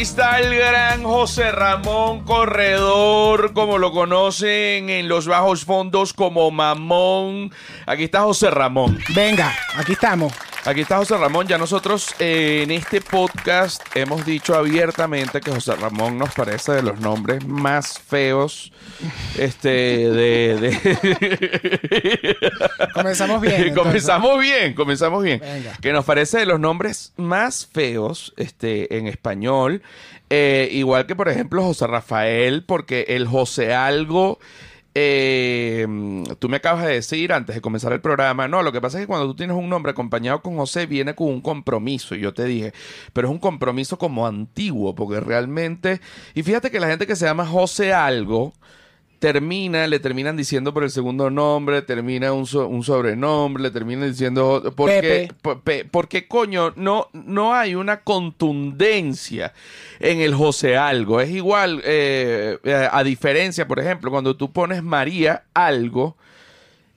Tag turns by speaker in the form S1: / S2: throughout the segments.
S1: aquí está el gran José Ramón Corredor, como lo conocen en los bajos fondos como Mamón. Aquí está José Ramón.
S2: Venga, aquí estamos.
S1: Aquí está José Ramón. Ya nosotros eh, en este podcast hemos dicho abiertamente que José Ramón nos parece de los nombres más feos. Este, de. de-
S2: Comenzamos bien. entonces.
S1: comenzamos bien, comenzamos bien.
S2: Venga.
S1: Que nos parece de los nombres más feos este, en español. Eh, igual que, por ejemplo, José Rafael, porque el José Algo. Eh, tú me acabas de decir antes de comenzar el programa, no, lo que pasa es que cuando tú tienes un nombre acompañado con José viene con un compromiso y yo te dije, pero es un compromiso como antiguo porque realmente, y fíjate que la gente que se llama José algo, termina, le terminan diciendo por el segundo nombre, termina un, so- un sobrenombre, le terminan diciendo porque
S2: Pepe.
S1: porque coño no no hay una contundencia en el José algo, es igual eh, eh, a diferencia, por ejemplo, cuando tú pones María algo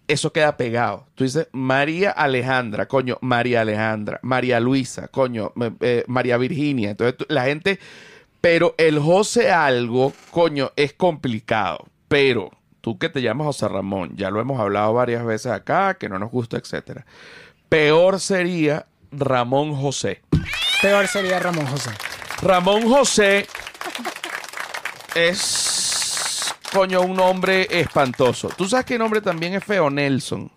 S1: eso queda pegado. Tú dices María Alejandra, coño, María Alejandra, María Luisa, coño, eh, María Virginia. Entonces tú- la gente, pero el José algo, coño, es complicado. Pero tú que te llamas José Ramón, ya lo hemos hablado varias veces acá, que no nos gusta, etcétera. Peor sería Ramón José.
S2: Peor sería Ramón José.
S1: Ramón José es, coño, un nombre espantoso. ¿Tú sabes qué nombre también es feo? Nelson.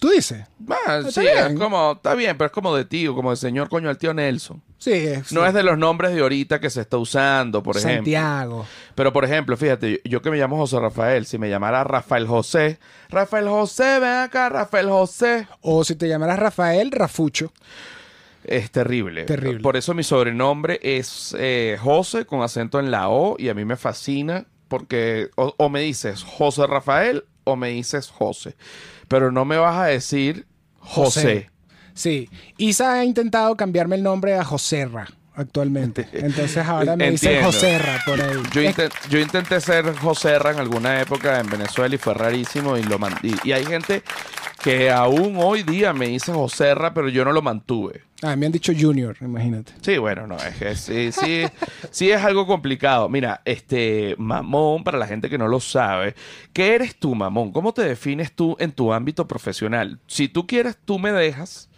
S2: ¿Tú dices?
S1: Ah, sí,
S2: bien.
S1: es como, está bien, pero es como de tío, como de señor, coño, el tío Nelson.
S2: Sí, es.
S1: No es de los nombres de ahorita que se está usando, por ejemplo.
S2: Santiago.
S1: Pero, por ejemplo, fíjate, yo que me llamo José Rafael, si me llamara Rafael José, Rafael José, ven acá, Rafael José,
S2: O si te llamaras Rafael, Rafucho.
S1: es terrible.
S2: Terrible.
S1: Por eso mi sobrenombre es eh, José con acento en la O y a mí me fascina porque o, o me dices José Rafael o me dices José. Pero no me vas a decir José.
S2: José. Sí. Isa ha intentado cambiarme el nombre a Joserra actualmente. Entonces ahora me dicen. Joserra por ahí.
S1: Yo,
S2: Es-
S1: inten- yo intenté ser Joserra en alguna época en Venezuela y fue rarísimo y lo y, y hay gente que aún hoy día me dice Joserra, pero yo no lo mantuve.
S2: Ah, me han dicho Junior, imagínate.
S1: Sí, bueno, no, es que sí, sí, sí es algo complicado. Mira, este, mamón, para la gente que no lo sabe, ¿qué eres tú, mamón? ¿Cómo te defines tú en tu ámbito profesional? Si tú quieres, tú me dejas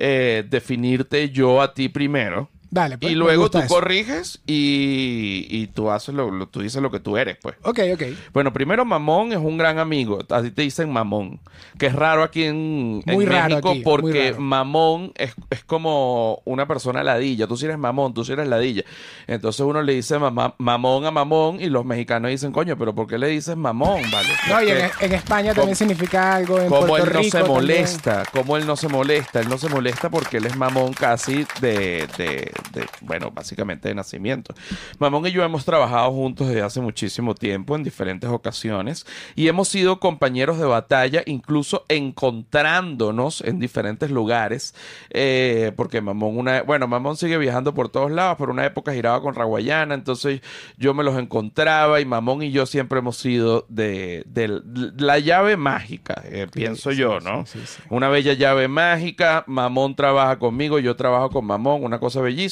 S1: eh, definirte yo a ti primero.
S2: Dale, pues,
S1: y luego tú
S2: eso.
S1: corriges y, y tú haces lo, lo- tú dices lo que tú eres, pues.
S2: Ok, ok.
S1: Bueno, primero Mamón es un gran amigo. A ti te dicen Mamón. Que es raro aquí en,
S2: raro
S1: México
S2: aquí, muy
S1: porque
S2: raro.
S1: Mamón es, es como una persona ladilla. Tú sí eres Mamón, tú sí eres ladilla. Entonces uno le dice mamá- Mamón a Mamón y los mexicanos dicen, coño, pero ¿por qué le dices Mamón? Vale.
S2: No, y en, en España también significa algo. En
S1: como
S2: Puerto
S1: él no
S2: Rico
S1: se
S2: también.
S1: molesta, como él no se molesta, él no se molesta porque él es mamón casi de, de, de- bueno, básicamente de nacimiento. Mamón y yo hemos trabajado juntos desde hace muchísimo tiempo en diferentes ocasiones y hemos sido compañeros de batalla, incluso encontrándonos en diferentes lugares, eh, porque Mamón una, bueno, Mamón sigue viajando por todos lados, pero una época giraba con Raguayana, entonces yo me los encontraba y Mamón y yo siempre hemos sido de, de la llave mágica, eh, pienso
S2: sí,
S1: yo, ¿no?
S2: sí.
S1: Una bella llave mágica, Mamón trabaja conmigo, yo trabajo con Mamón, una cosa bellísima,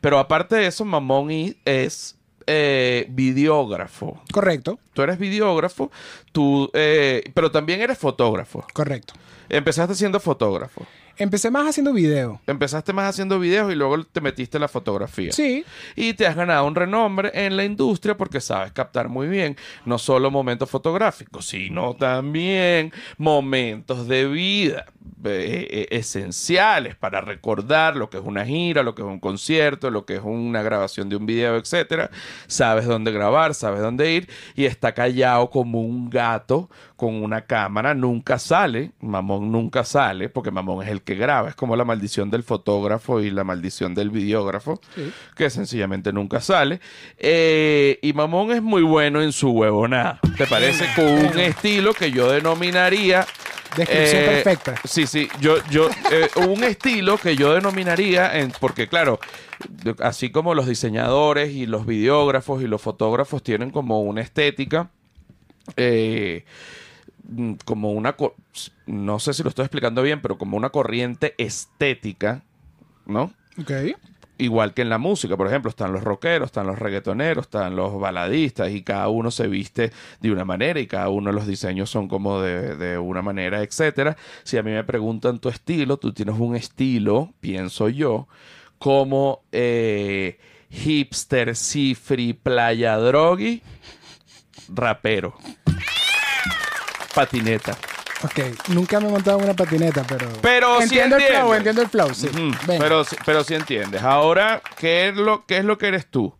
S1: pero aparte de eso, Mamón y- es eh, videógrafo.
S2: Correcto,
S1: Tú eres videógrafo, tú, eh, pero también eres fotógrafo.
S2: correcto.
S1: Empezaste siendo fotógrafo.
S2: Empecé más haciendo video.
S1: Empezaste más haciendo videos y luego te metiste en la fotografía.
S2: Sí,
S1: Y te has ganado un renombre en la industria porque sabes captar muy bien no solo momentos fotográficos, sino también momentos de vida eh, eh, esenciales para recordar lo que es una gira, lo que es un concierto, lo que es una grabación de un video, etcétera. Sabes dónde grabar, sabes dónde ir y está callado como un gato con una cámara, nunca sale, Mamón nunca sale, porque Mamón es el que graba, es como la maldición del fotógrafo y la maldición del videógrafo,
S2: Sí.
S1: que sencillamente nunca sale. Eh, y Mamón es muy bueno en su huevonada, ¿te parece? Con un estilo que yo denominaría...
S2: Descripción
S1: eh,
S2: perfecta.
S1: Sí, sí, yo, yo, eh, un estilo que yo denominaría, en, porque claro, así como los diseñadores y los videógrafos y los fotógrafos tienen como una estética, eh, como una, no sé si lo estoy explicando bien, pero como una corriente estética, ¿no?
S2: Ok.
S1: igual que en la música, por ejemplo, están los rockeros, están los reggaetoneros, están los baladistas y cada uno se viste de una manera y cada uno de los diseños son como de, de una manera, etcétera. Si a mí me preguntan tu estilo, tú tienes un estilo, pienso yo, como eh, hipster, cifri, playa, drogui, rapero, patineta.
S2: Ok, nunca me he montado en una patineta, pero.
S1: Pero sí
S2: entiendo el flow, entiendo el flow, sí.
S1: Ujú,
S2: Venga.
S1: Pero, sí- pero sí entiendes. Ahora, ¿qué es lo, qué es lo que eres tú?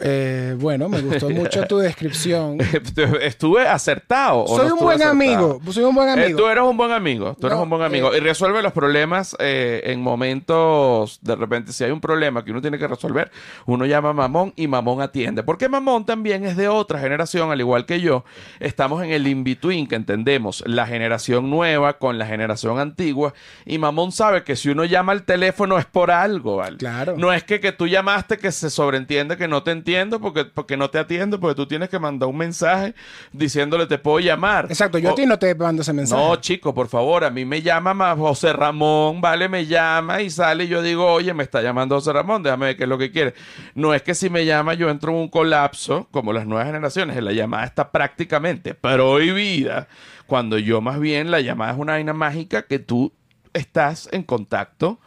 S2: Eh, bueno, me gustó mucho tu descripción.
S1: ¿Estuve acertado? o
S2: soy
S1: no
S2: un buen
S1: acertado?
S2: amigo. Soy un buen
S1: Eh,
S2: amigo.
S1: tú eres un buen amigo, tú eres un buen amigo.
S2: eh,
S1: y resuelve los problemas en momentos, de repente, si hay un problema que uno tiene que resolver, uno llama a Mamón y Mamón atiende. Porque Mamón también es de otra generación, al igual que yo. Estamos en el in-between, que entendemos la generación nueva con la generación antigua. Y Mamón sabe que si uno llama al teléfono es por algo, ¿vale?
S2: Claro.
S1: No es que, que tú llamaste que se sobreentiende que no te entiendo porque, porque no te atiendo, porque tú tienes que mandar un mensaje diciéndole te puedo llamar.
S2: Exacto, yo
S1: O-
S2: a ti no te mando ese mensaje.
S1: no, chico, por favor, a mí me llama ma- José Ramón, ¿vale? Me llama y sale y yo digo, oye, me está llamando José Ramón, déjame ver qué es lo que quiere. No es que si me llama yo entro en un colapso, como las nuevas generaciones, la llamada está prácticamente prohibida, cuando yo más bien la llamada es una vaina mágica que tú estás en contacto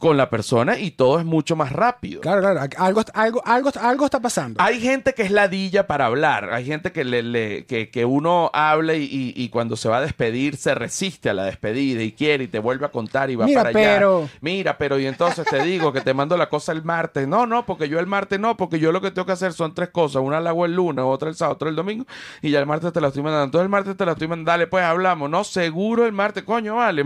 S1: con la persona y todo es mucho más rápido.
S2: Claro, claro. Algo, algo, algo, algo está pasando.
S1: Hay gente que es ladilla para hablar. Hay gente que, le, le- que, que uno habla y, y- y cuando se va a despedir se resiste a la despedida y quiere y te vuelve a contar y va
S2: Mira,
S1: para allá.
S2: pero-
S1: Mira, pero y entonces te digo que te mando la cosa el martes. No, no, porque yo el martes no, porque yo lo que tengo que hacer son tres cosas. Una la hago el lunes, otra el sábado, otra el domingo y ya el martes te la estoy mandando. Entonces el martes te la estoy mandando. Dale, pues hablamos. No, seguro el martes. Coño, vale.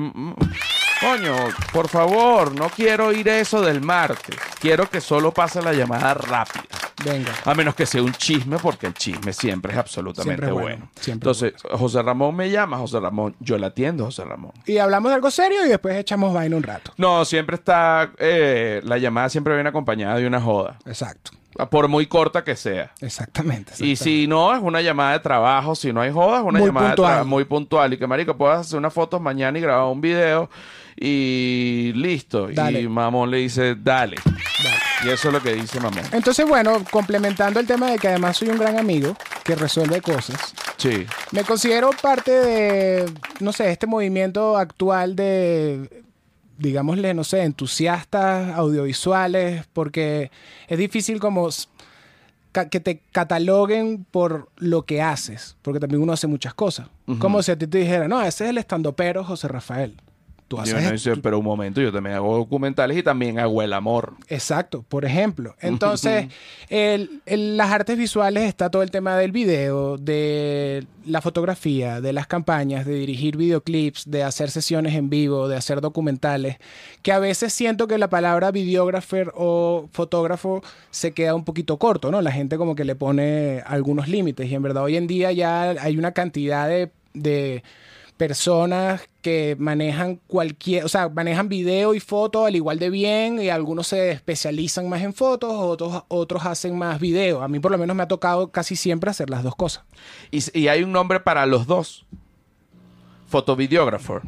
S1: Coño, por favor, no quiero oír eso del martes. Quiero que solo pase la llamada rápida.
S2: Venga.
S1: A menos que sea un chisme, porque el chisme siempre es absolutamente
S2: Siempre es
S1: bueno.
S2: bueno, siempre es
S1: Entonces, José Ramón me llama, José Ramón, yo le atiendo, José Ramón.
S2: Y hablamos de algo serio y después echamos vaina un rato.
S1: No, siempre está, eh, la llamada siempre viene acompañada de una joda,
S2: Exacto.
S1: por muy corta que sea.
S2: Exactamente.
S1: Y
S2: exactamente.
S1: si no, es una llamada de trabajo, si no hay joda, es una
S2: Muy
S1: llamada de
S2: puntual.
S1: trabajo muy puntual. Y que, marico, puedas hacer unas fotos mañana y grabar un video y listo.
S2: Dale.
S1: Y Mamón le dice, dale.
S2: Dale.
S1: Y eso es lo que dice Mamón.
S2: Entonces, bueno, complementando el tema de que además soy un gran amigo que resuelve cosas,
S1: Sí.
S2: me considero parte de, no sé, este movimiento actual de, digámosle, no sé, entusiastas audiovisuales, porque es difícil como que te cataloguen por lo que haces, porque también uno hace muchas cosas. Como si a ti te dijera, no, ese es el estandopero José Rafael. Tú
S1: Yo no dice, pero un momento, yo también hago documentales y también hago el amor.
S2: Exacto, por ejemplo. Entonces, el- el- las artes visuales está todo el tema del video, de la fotografía, de las campañas, de dirigir videoclips, de hacer sesiones en vivo, de hacer documentales, que a veces siento que la palabra videógrafo o fotógrafo se queda un poquito corto, ¿no? La gente como que le pone algunos límites y en verdad hoy en día ya hay una cantidad de... de personas que manejan cualquier, o sea, manejan video y foto al igual de bien y algunos se especializan más en fotos, otros, otros hacen más video. A mí por lo menos me ha tocado casi siempre hacer las dos cosas.
S1: Y, y hay un nombre para los dos. Fotovideógrafo.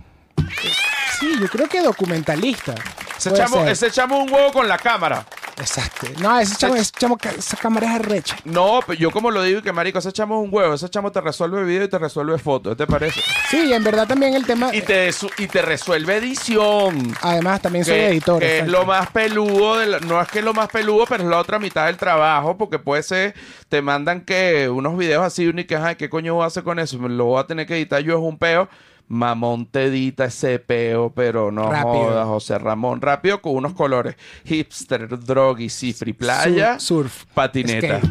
S2: Sí, yo creo que documentalista.
S1: Ese chamo, ese chamo un huevo con la cámara.
S2: Exacto. No, ese chamo, ese chamo, esa cámara es arrecha.
S1: No, pero yo como lo digo y que marico, ese chamo es un huevo. Ese chamo te resuelve video y te resuelve foto. ¿Qué te parece?
S2: Sí, y en verdad también el tema...
S1: Y te, y te resuelve edición.
S2: Además, también soy
S1: que,
S2: editor.
S1: que es lo más peludo, de la- no es que es lo más peludo, pero es la otra mitad del trabajo, porque puede ser, te mandan que unos videos así, y que, ay, ¿qué coño voy a hacer con eso? Lo voy a tener que editar yo, es un peo. Mamón te edita ese peo, pero no
S2: Rápido.
S1: jodas, José Ramón. Rápido con unos colores. Hipster, drogi, cifri, playa,
S2: Sur- surf,
S1: patineta.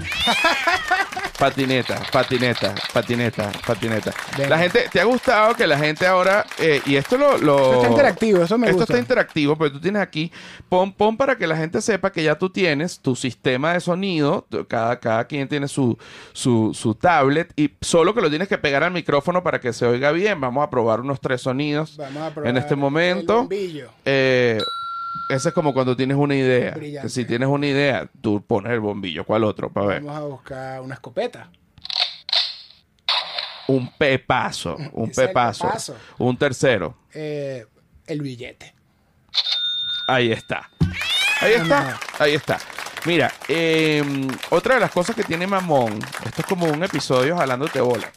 S1: Patineta, patineta, patineta, patineta.
S2: Venga.
S1: La gente, ¿te ha gustado que la gente ahora, eh, y esto lo, lo-
S2: Esto está interactivo, eso me
S1: esto
S2: gusta.
S1: está interactivo, pero tú tienes aquí, pon, pon para que la gente sepa que ya tú tienes tu sistema de sonido, cada, cada quien tiene su, su, su tablet, y solo que lo tienes que pegar al micrófono para que se oiga bien. Vamos a probar unos tres sonidos
S2: Vamos a probar
S1: en este
S2: el
S1: momento.
S2: bombillo.
S1: Eh, ese es como cuando tienes una idea.
S2: Brillante.
S1: Si tienes una idea, tú pones el bombillo. ¿Cuál otro? Para ver.
S2: Vamos a buscar una escopeta.
S1: Un pepazo. Un pepazo. Un tercero.
S2: Eh, el billete.
S1: Ahí está. Ahí está, ahí está. Mira, em, otra de las cosas que tiene Mamón, esto es como un episodio jalándote bola.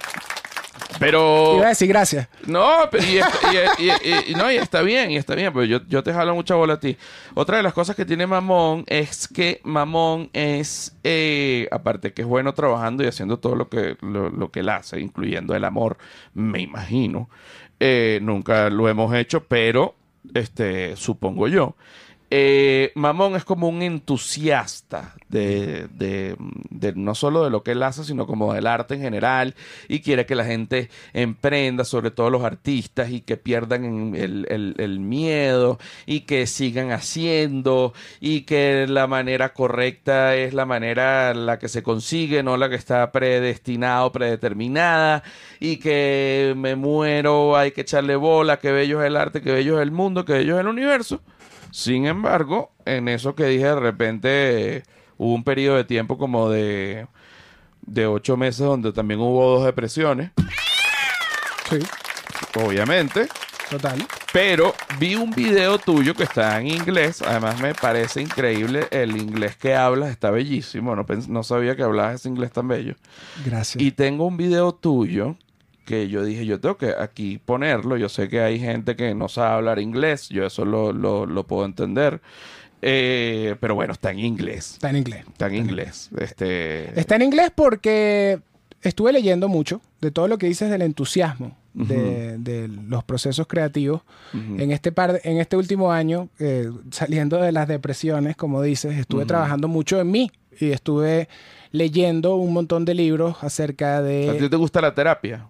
S1: Pero.
S2: Iba a decir gracias.
S1: No, pero y, y- y- y- no, y está bien, y está bien, pero yo, yo te jalo mucha bola a ti. Otra de las cosas que tiene Mamón es que Mamón es, eh, aparte que es bueno trabajando y haciendo todo lo que, lo, lo que él hace, incluyendo el amor, me imagino. Eh, nunca lo hemos hecho, pero este, supongo yo. Eh, Mamón es como un entusiasta de, de- no solo de lo que él hace, sino como del arte en general y quiere que la gente emprenda, sobre todo los artistas, y que pierdan el, el- miedo y que sigan haciendo y que la manera correcta es la manera la que se consigue, no la que está predestinada o predeterminada y que me muero, hay que echarle bola, que bello es el arte, que bello es el mundo, que bello es el universo. Sin embargo, en eso que dije, de repente eh, hubo un periodo de tiempo como de, de ocho meses donde también hubo dos depresiones,
S2: Sí,
S1: obviamente.
S2: total.
S1: Pero vi un video tuyo que está en inglés. Además, me parece increíble el inglés que hablas. Está bellísimo. No, no sabía que hablabas ese inglés tan bello.
S2: Gracias.
S1: Y tengo un video tuyo que yo dije, yo tengo que aquí ponerlo. Yo sé que hay gente que no sabe hablar inglés. Yo eso lo, lo, lo puedo entender. Eh, pero bueno, está en inglés.
S2: Está en inglés.
S1: Está en inglés. Este...
S2: Está en inglés porque estuve leyendo mucho de todo lo que dices del entusiasmo de, de los procesos creativos.
S1: Ujú.
S2: En este par, en este último año, eh, saliendo de las depresiones, como dices, estuve
S1: Ujú.
S2: trabajando mucho en mí y estuve leyendo un montón de libros acerca
S1: ¿A ti
S2: de.
S1: te gusta la terapia?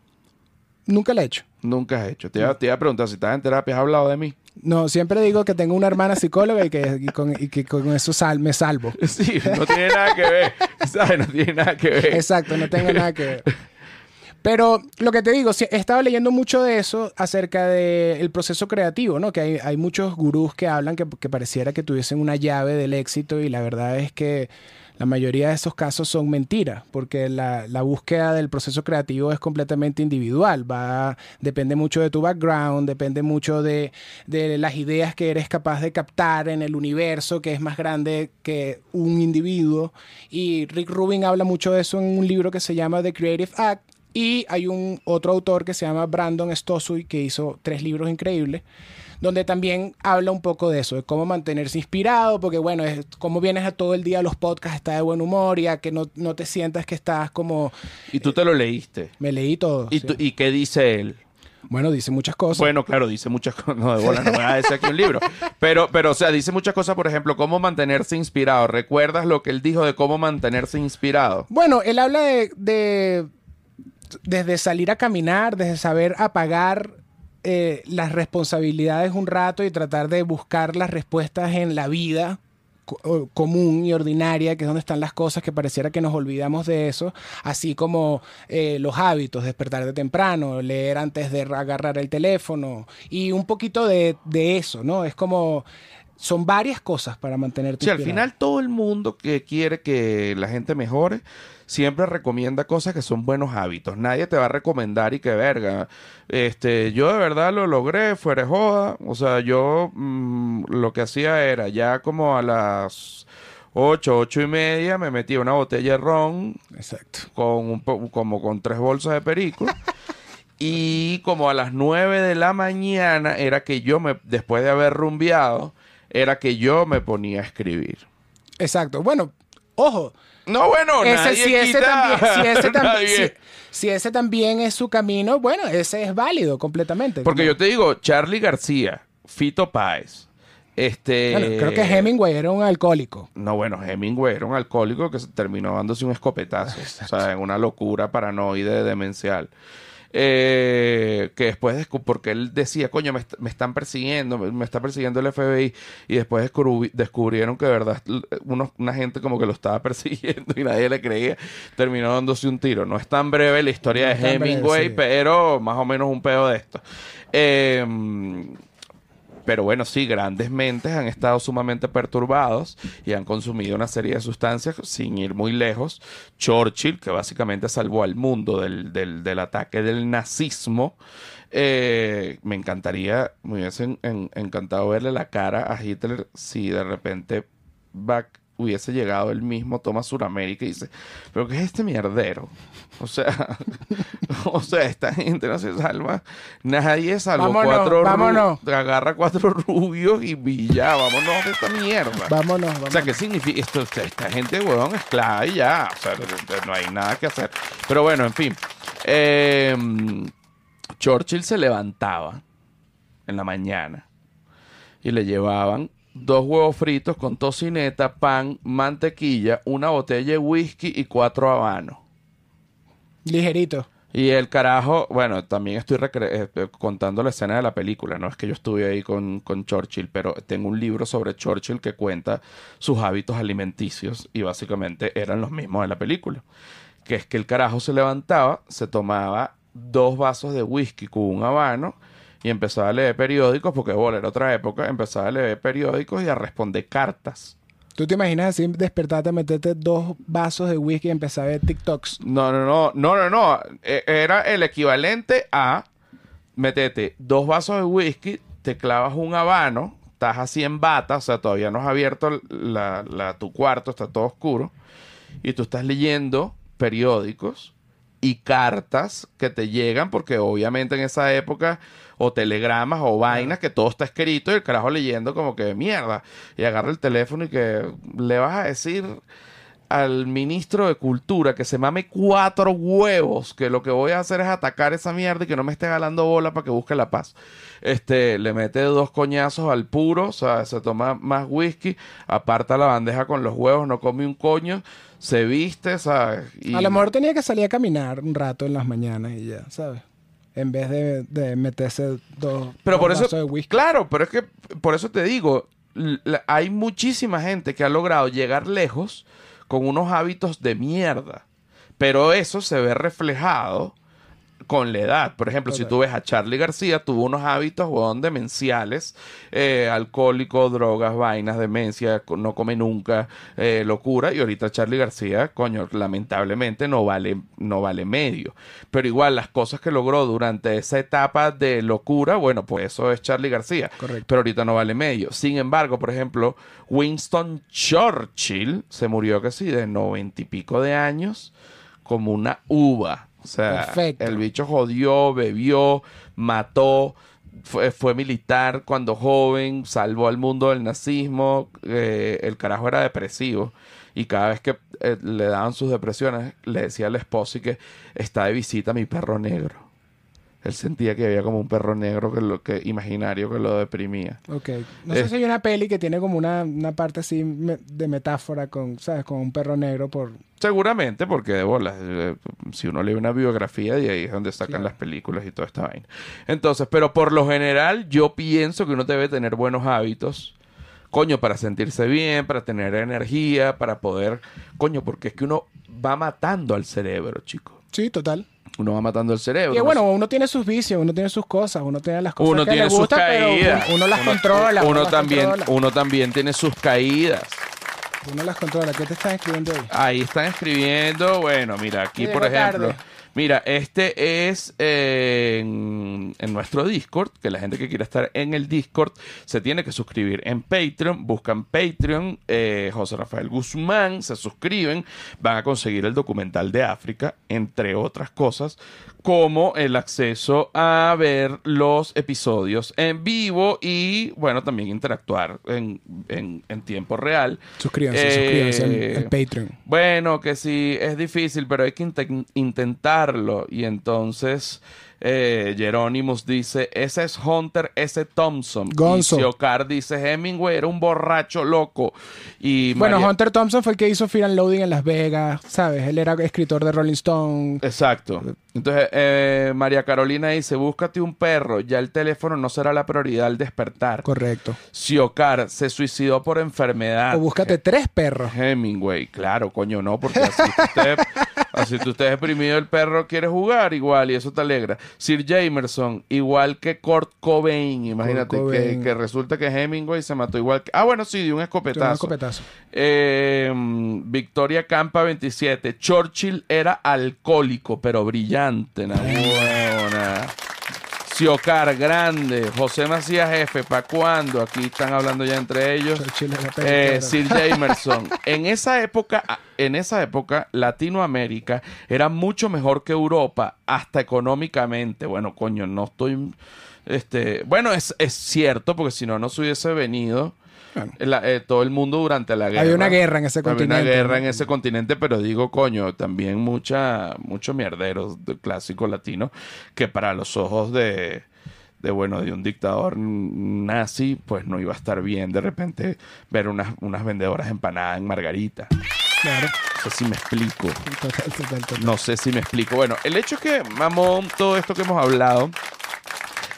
S2: Nunca la he hecho.
S1: Nunca has hecho. Te iba, te iba a preguntar si estás en terapia. ¿Has hablado de mí?
S2: No, siempre digo que tengo una hermana psicóloga y que, y con, y que con eso sal- me salvo.
S1: Sí, no tiene nada que ver. ¿Sabes? No tiene nada que ver.
S2: Exacto, no tengo nada que ver. Pero lo que te digo, he estado leyendo mucho de eso acerca del proceso creativo, ¿no? Que hay, hay muchos gurús que hablan que, que pareciera que tuviesen una llave del éxito y la verdad es que la mayoría de esos casos son mentiras, porque la, búsqueda del proceso creativo es completamente individual, va, depende mucho de tu background, depende mucho de, de las ideas que eres capaz de captar en el universo, que es más grande que un individuo. Y Rick Rubin habla mucho de eso en un libro que se llama The Creative Act. Y hay un otro autor que se llama Brandon Stossui, que hizo tres libros increíbles, donde también habla un poco de eso, de cómo mantenerse inspirado, porque bueno, es como vienes a todo el día a los podcasts, está de buen humor y a que no, no te sientas que estás como...
S1: Y tú te lo leíste.
S2: Me leí todo.
S1: ¿Y,
S2: sí.
S1: tú- ¿Y qué dice él?
S2: Bueno, dice muchas cosas.
S1: Bueno, claro, dice muchas cosas. No, de bola, no voy a decir aquí un libro. Pero, pero, o sea, dice muchas cosas, por ejemplo, cómo mantenerse inspirado. ¿Recuerdas lo que él dijo de cómo mantenerse inspirado?
S2: Bueno, él habla de, de- desde salir a caminar, desde saber apagar eh, las responsabilidades un rato y tratar de buscar las respuestas en la vida co- común y ordinaria, que es donde están las cosas que pareciera que nos olvidamos de eso, así como eh, los hábitos, despertar de temprano, leer antes de agarrar el teléfono y un poquito de, de eso, ¿no? Es como, son varias cosas para mantenerte
S1: Sí, al
S2: inspirado.
S1: final todo el mundo que quiere que la gente mejore siempre recomienda cosas que son buenos hábitos. Nadie te va a recomendar y que verga. Este, yo de verdad lo logré, fuera de joda. O sea, yo mm, lo que hacía era ya como a las ocho, ocho y media me metía una botella de ron
S2: Exacto.
S1: con un po- como con tres bolsas de perico. y como a las 9 de la mañana era que yo me, después de haber rumbeado, era que yo me ponía a escribir.
S2: Exacto. Bueno, ojo,
S1: No, bueno,
S2: ese,
S1: nadie
S2: si, ese
S1: quita-
S2: también, si, ese también,
S1: nadie-
S2: si- si ese también es su camino, bueno, ese es válido completamente.
S1: Porque yo te digo, Charlie García, Fito Páez, este...
S2: bueno, creo que Hemingway era un alcohólico.
S1: No, bueno, Hemingway era un alcohólico que terminó dándose un escopetazo. o sea, en una locura paranoide demencial. Eh, que después, porque él decía, coño, me, me están persiguiendo, me, me está persiguiendo el FBI. Y después descubri- descubrieron que de verdad unos- una gente como que lo estaba persiguiendo y nadie le creía. Terminó dándose un tiro. No es tan breve la historia
S2: No
S1: de
S2: breve,
S1: Hemingway,
S2: sí.
S1: pero más o menos un pedo de esto. Eh, pero bueno, sí, grandes mentes han estado sumamente perturbados y han consumido una serie de sustancias sin ir muy lejos. Churchill, que básicamente salvó al mundo del, del- del ataque del nazismo. eh, me encantaría, me hubiese en- en- encantado verle la cara a Hitler si de repente back hubiese llegado el mismo, toma Suramérica y dice, pero ¿qué es este mierdero? O sea, o sea, esta gente no se salva. Nadie salvo
S2: Vámonos,
S1: cuatro
S2: vámonos.
S1: agarra cuatro rubios y, ya, vámonos de esta mierda.
S2: Vámonos,
S1: O
S2: vámonos.
S1: sea, ¿qué significa esto? Esta- Esta gente, huevón, esclava y ya. O sea, no hay nada que hacer. Pero bueno, en fin. Eh, Churchill se levantaba en la mañana y le llevaban dos huevos fritos con tocineta, pan, mantequilla, una botella de whisky y cuatro habanos.
S2: Ligerito.
S1: Y el carajo, bueno, también estoy recre- eh, contando la escena de la película, no es que yo estuve ahí con, con Churchill, pero tengo un libro sobre Churchill que cuenta sus hábitos alimenticios y básicamente eran los mismos de la película. Que es que el carajo se levantaba, se tomaba dos vasos de whisky con un habano y empezaba a leer periódicos, porque bueno, era otra época, empezaba a leer periódicos y a responder cartas.
S2: ¿Tú te imaginas así despertarte, meterte dos vasos de whisky y empezar a ver TikToks?
S1: No, no, no, no, no, no. E- Era el equivalente a metete dos vasos de whisky, te clavas un habano, estás así en bata, o sea, todavía no has abierto la, la- tu cuarto, está todo oscuro, y tú estás leyendo periódicos y cartas que te llegan, porque obviamente en esa época, o telegramas o vainas, que todo está escrito y el carajo leyendo como que mierda, y agarra el teléfono y que le vas a decir al ministro de Cultura que se mame cuatro huevos, que lo que voy a hacer es atacar esa mierda y que no me esté jalando bola para que busque la paz. Este, le mete dos coñazos al puro, o sea, se toma más whisky, aparta la bandeja con los huevos, no come un coño, se viste, ¿sabes? Y-
S2: A lo mejor tenía que salir a caminar un rato en las mañanas y ya, ¿sabes? En vez de, de meterse dos,
S1: Pero
S2: dos
S1: por eso,
S2: de whisky.
S1: claro, pero es que por eso te digo, hay muchísima gente que ha logrado llegar lejos con unos hábitos de mierda. Pero eso se ve reflejado con la edad. Por ejemplo, si tú ves a Charlie García, tuvo unos hábitos, weón, demenciales, eh, alcohólico, drogas, vainas, demencia, no come nunca, eh, locura, y ahorita Charlie García, coño, lamentablemente no vale, no vale medio. Pero igual, las cosas que logró durante esa etapa de locura, bueno, pues eso es Charlie García.
S2: Correcto.
S1: Pero ahorita no vale medio. Sin embargo, por ejemplo, Winston Churchill se murió que sí, de noventa y pico de años, como una uva. O sea,
S2: Perfecto.
S1: el bicho jodió, bebió, mató, fue, fue militar cuando joven, salvó al mundo del nazismo, eh, el carajo era depresivo. Y cada vez que eh, le daban sus depresiones, le decía al esposo y que está de visita mi perro negro. Él sentía que había como un perro negro que lo, que, imaginario que lo deprimía.
S2: Ok. No sé si hay una peli que tiene como una, una parte así me- de metáfora con, ¿sabes? Con un perro negro por...
S1: Seguramente, porque de bolas, eh, si uno lee una biografía, de ahí es donde sacan las películas y toda esta vaina. Entonces, pero por lo general, yo pienso que uno debe tener buenos hábitos. Coño, para sentirse bien, para tener energía, para poder. Coño, porque es que uno va matando al cerebro, chico.
S2: Sí, total.
S1: Uno va matando al cerebro.
S2: Y
S1: ¿no?
S2: bueno, uno tiene sus vicios, uno tiene sus cosas, uno tiene las cosas
S1: uno
S2: que
S1: tiene
S2: le
S1: sus
S2: gustan, pero
S1: caídas.
S2: uno, uno las controla.
S1: Uno,
S2: las
S1: también,
S2: controla.
S1: uno también tiene sus caídas.
S2: Uno las controla. ¿Qué te están escribiendo ahí?
S1: Ahí están escribiendo, bueno, mira, aquí por ejemplo,
S2: tarde.
S1: Mira, este es eh, en, en nuestro Discord, que la gente que quiera estar en el Discord se tiene que suscribir en Patreon, buscan Patreon, eh, José Rafael Guzmán, se suscriben, van a conseguir el documental de África, entre otras cosas, como el acceso a ver los episodios en vivo y, bueno, también interactuar en, en- en tiempo real.
S2: Suscríbanse,
S1: Eh,
S2: suscríbanse al, al Patreon.
S1: Bueno, que sí, es difícil, pero hay que inte- intentarlo. Y entonces eh, Jerónimos dice, ese es Hunter S. Thompson.
S2: Gonzo.
S1: Y dice, Hemingway era un borracho loco. Y
S2: Bueno,
S1: María-
S2: Hunter Thompson fue el que hizo Fear and Loading en Las Vegas, ¿sabes? Él era escritor de Rolling Stone.
S1: Exacto. Entonces, eh, María Carolina dice, búscate un perro, ya el teléfono no será la prioridad al despertar.
S2: Correcto.
S1: Siokar se suicidó por enfermedad.
S2: O búscate tres perros.
S1: Hemingway, claro, coño, no, porque así estés, así tú estés deprimido, el perro quiere jugar igual y eso te alegra. Sir Jamerson, igual que Kurt Cobain, imagínate
S2: Kurt
S1: que,
S2: Cobain.
S1: que resulta que Hemingway se mató igual que... Ah, bueno, sí, de un escopetazo.
S2: da un escopetazo.
S1: Eh, Victoria Campa 27, Churchill era alcohólico, pero brillante, na huevona. Ciocar, grande. José Macías, jefe, ¿para cuándo? Aquí están hablando ya entre ellos. Eh. Sir Jamerson. en esa época, en esa época, Latinoamérica era mucho mejor que Europa, hasta económicamente. Bueno, coño, no estoy. Este, bueno, es, es cierto, porque si no, no se hubiese venido. La- eh, todo el mundo durante la guerra.
S2: Había una guerra en ese continente,
S1: una guerra en ese continente, pero digo, coño, también mucha, muchos mierderos del clásico latino que para los ojos de, de, bueno, de un dictador nazi, pues no iba a estar bien de repente ver unas, unas vendedoras empanadas en Margarita.
S2: Claro.
S1: No sé si me explico.
S2: Total, total, total.
S1: No sé si me explico. Bueno, el hecho es que, mamón, todo esto que hemos hablado,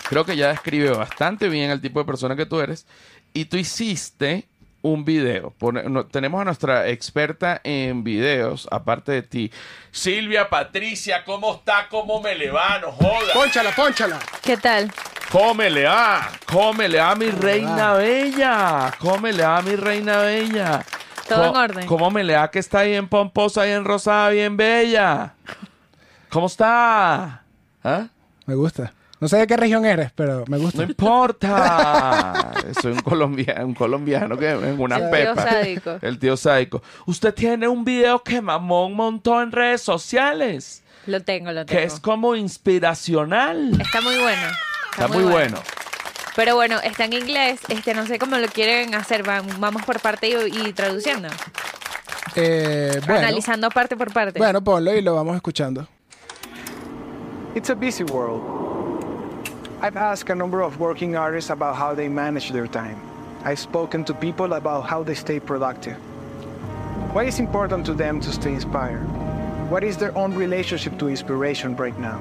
S1: creo que ya describe bastante bien el tipo de persona que tú eres. Y tú hiciste un video. No- tenemos a nuestra experta en videos, aparte de ti. Silvia Patricia, ¿cómo está? ¿Cómo me le va? No joda.
S2: Pónchala, pónchala.
S3: ¿Qué tal?
S1: ¿Cómo le va? ¿Cómo le va mi reina bella? ¿Cómo le va mi reina bella?
S3: Todo en orden.
S1: ¿Cómo me le da que está bien pomposa, bien rosada, bien bella? ¿Cómo está? ¿Ah?
S2: Me gusta. No sé de qué región eres, pero me gusta.
S1: No importa. Soy un colombiano, un colombiano que en una
S3: El tío
S1: pepa.
S3: sádico.
S1: El tío sádico. Usted tiene un video que Mamón montó en redes sociales,
S3: Lo tengo, lo tengo.
S1: que es como inspiracional.
S3: Está muy bueno.
S1: Está muy bueno.
S3: Pero bueno, está en inglés. Este, no sé cómo lo quieren hacer. Van- vamos por parte y, y traduciendo.
S2: Eh, bueno,
S3: Analizando parte por parte.
S2: bueno, ponlo y lo vamos escuchando.
S4: It's a busy world. I've asked a number of working artists about how they manage their time. I've spoken to people about how they stay productive. Why is important to them to stay inspired? What is their own relationship to inspiration right now?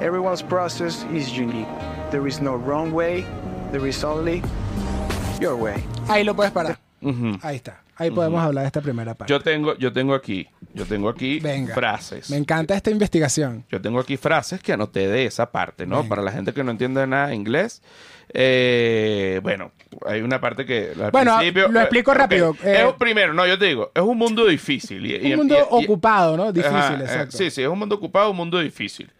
S4: Everyone's process is unique. There is no wrong way, there is only your way.
S2: Ahí lo puedes parar.
S1: Ujú.
S2: Ahí está. Ahí podemos hablar de esta primera parte.
S1: Yo tengo, yo tengo aquí, yo tengo aquí
S2: Venga.
S1: frases.
S2: Me encanta esta investigación.
S1: Yo tengo aquí frases que anoté de esa parte, ¿no?
S2: Venga.
S1: Para la gente que no entiende nada de inglés. Eh, bueno, hay una parte que al
S2: Bueno,
S1: principio...
S2: lo explico
S1: ok,
S2: rápido.
S1: es
S2: Eh,
S1: un- primero, no, yo te digo, es un mundo difícil. y- y-
S2: Un mundo
S1: y-
S2: ocupado, ¿no? Difícil,
S1: Ajá, eh,
S2: exacto.
S1: Sí, sí, es un mundo ocupado, un mundo difícil.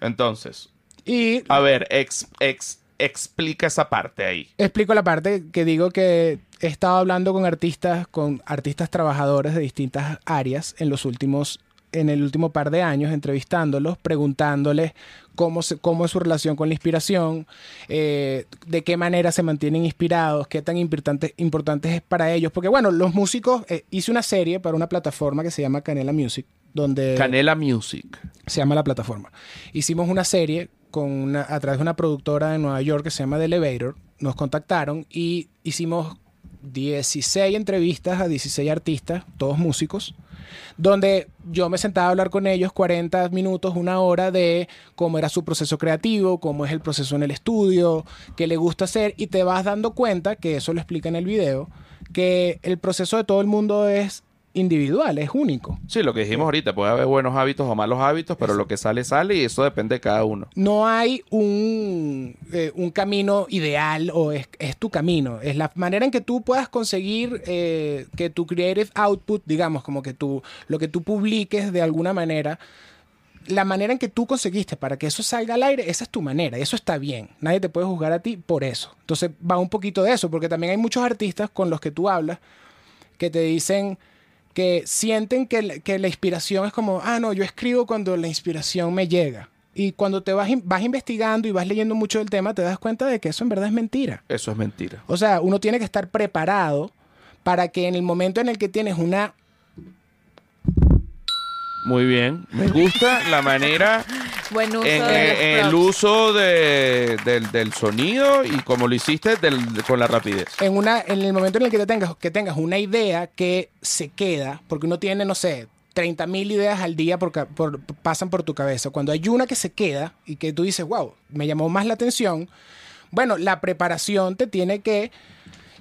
S1: Entonces,
S2: Y
S1: a ver, ex, ex- explica esa parte ahí.
S2: explico la parte que digo que he estado hablando con artistas, con artistas trabajadores de distintas áreas en los últimos, en el último par de años, entrevistándolos, preguntándoles cómo, se- cómo es su relación con la inspiración, eh, de qué manera se mantienen inspirados, qué tan importante, importante es para ellos. Porque bueno, los músicos, eh, hice una serie para una plataforma que se llama Canela Music, donde
S1: Canela Music.
S2: se llama la plataforma. Hicimos una serie a través de una productora de Nueva York que se llama The Elevator. Nos contactaron y hicimos 16 entrevistas a 16 artistas, todos músicos, donde yo me sentaba a hablar con ellos 40 minutos, una hora de cómo era su proceso creativo, cómo es el proceso en el estudio, qué le gusta hacer y te vas dando cuenta, que eso lo explica en el video, que el proceso de todo el mundo es individual, es único.
S1: Sí, lo que dijimos ahorita, puede haber buenos hábitos o malos hábitos, pero lo que sale, sale y eso depende de cada uno.
S2: no hay un, eh, un camino ideal o es, es tu camino. Es la manera en que tú puedas conseguir eh, que tu creative output, digamos, como que tú, lo que tú publiques de alguna manera, la manera en que tú conseguiste para que eso salga al aire, esa es tu manera. Eso está bien. Nadie te puede juzgar a ti por eso. Entonces va un poquito de eso, porque también hay muchos artistas con los que tú hablas que te dicen que sienten que, la- que la inspiración es como, ah, no, yo escribo cuando la inspiración me llega. Y cuando te vas, vas investigando y vas leyendo mucho del tema, te das cuenta de que eso en verdad es mentira.
S1: Eso es mentira.
S2: O sea, uno tiene que estar preparado para que en el momento en el que tienes una...
S1: Muy bien. Me gusta la manera
S3: Buen uso
S1: en,
S3: de los
S1: en el uso de- del, del sonido y como lo hiciste del- con la rapidez.
S2: En, una, en el momento en el que, te tengas, que tengas una idea que se queda, porque uno tiene, no sé, 30 mil ideas al día por, por- pasan por tu cabeza. Cuando hay una que se queda y que tú dices, wow, me llamó más la atención, bueno, la preparación te tiene que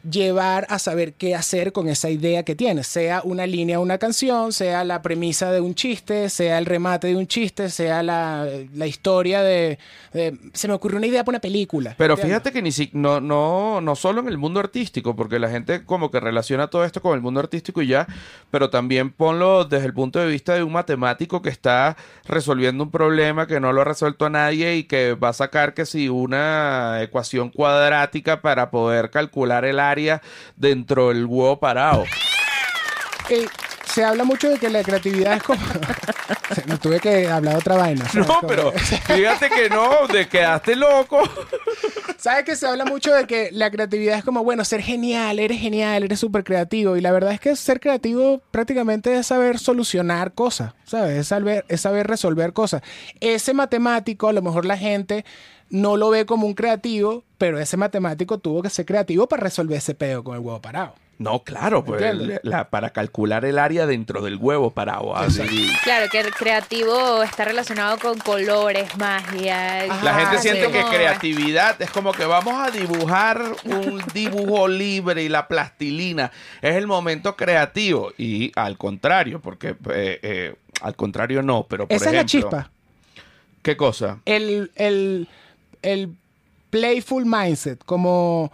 S2: llevar a saber qué hacer con esa idea que tienes, sea una línea de una canción, sea la premisa de un chiste, sea el remate de un chiste, sea la, la historia de, de- Se me ocurrió una idea para una película.
S1: Pero
S2: ¿entiendes?
S1: fíjate que ni si, no, no, no solo en el mundo artístico, porque la gente como que relaciona todo esto con el mundo artístico y ya, pero también ponlo desde el punto de vista de un matemático que está resolviendo un problema que no lo ha resuelto a nadie y que va a sacar que si una ecuación cuadrática para poder calcular el área dentro del huevo parado.
S2: Eh, se habla mucho de que la creatividad es como... no tuve que hablar otra vaina. ¿sabes?
S1: No, pero fíjate que no, de quedaste loco.
S2: ¿Sabes que se habla mucho de que la creatividad es como, bueno, ser genial, eres genial, eres súper creativo? Y la verdad es que ser creativo prácticamente es saber solucionar cosas, ¿sabes? Es saber, es saber resolver cosas. Ese matemático, a lo mejor la gente no lo ve como un creativo, pero ese matemático tuvo que ser creativo para resolver ese pedo con el huevo parado.
S1: No, claro, pues para calcular el área dentro del huevo parado. así.
S3: Claro, que el creativo está relacionado con colores, magia.
S2: Ajá.
S1: La gente
S2: Ah,
S1: siente
S3: sí.
S1: que creatividad es como que vamos a dibujar un dibujo libre y la plastilina es el momento creativo. Y al contrario, porque eh, eh, al contrario no, pero por
S2: Esa es la
S1: ejemplo,
S2: chispa.
S1: ¿Qué cosa?
S2: El, el, el playful mindset, como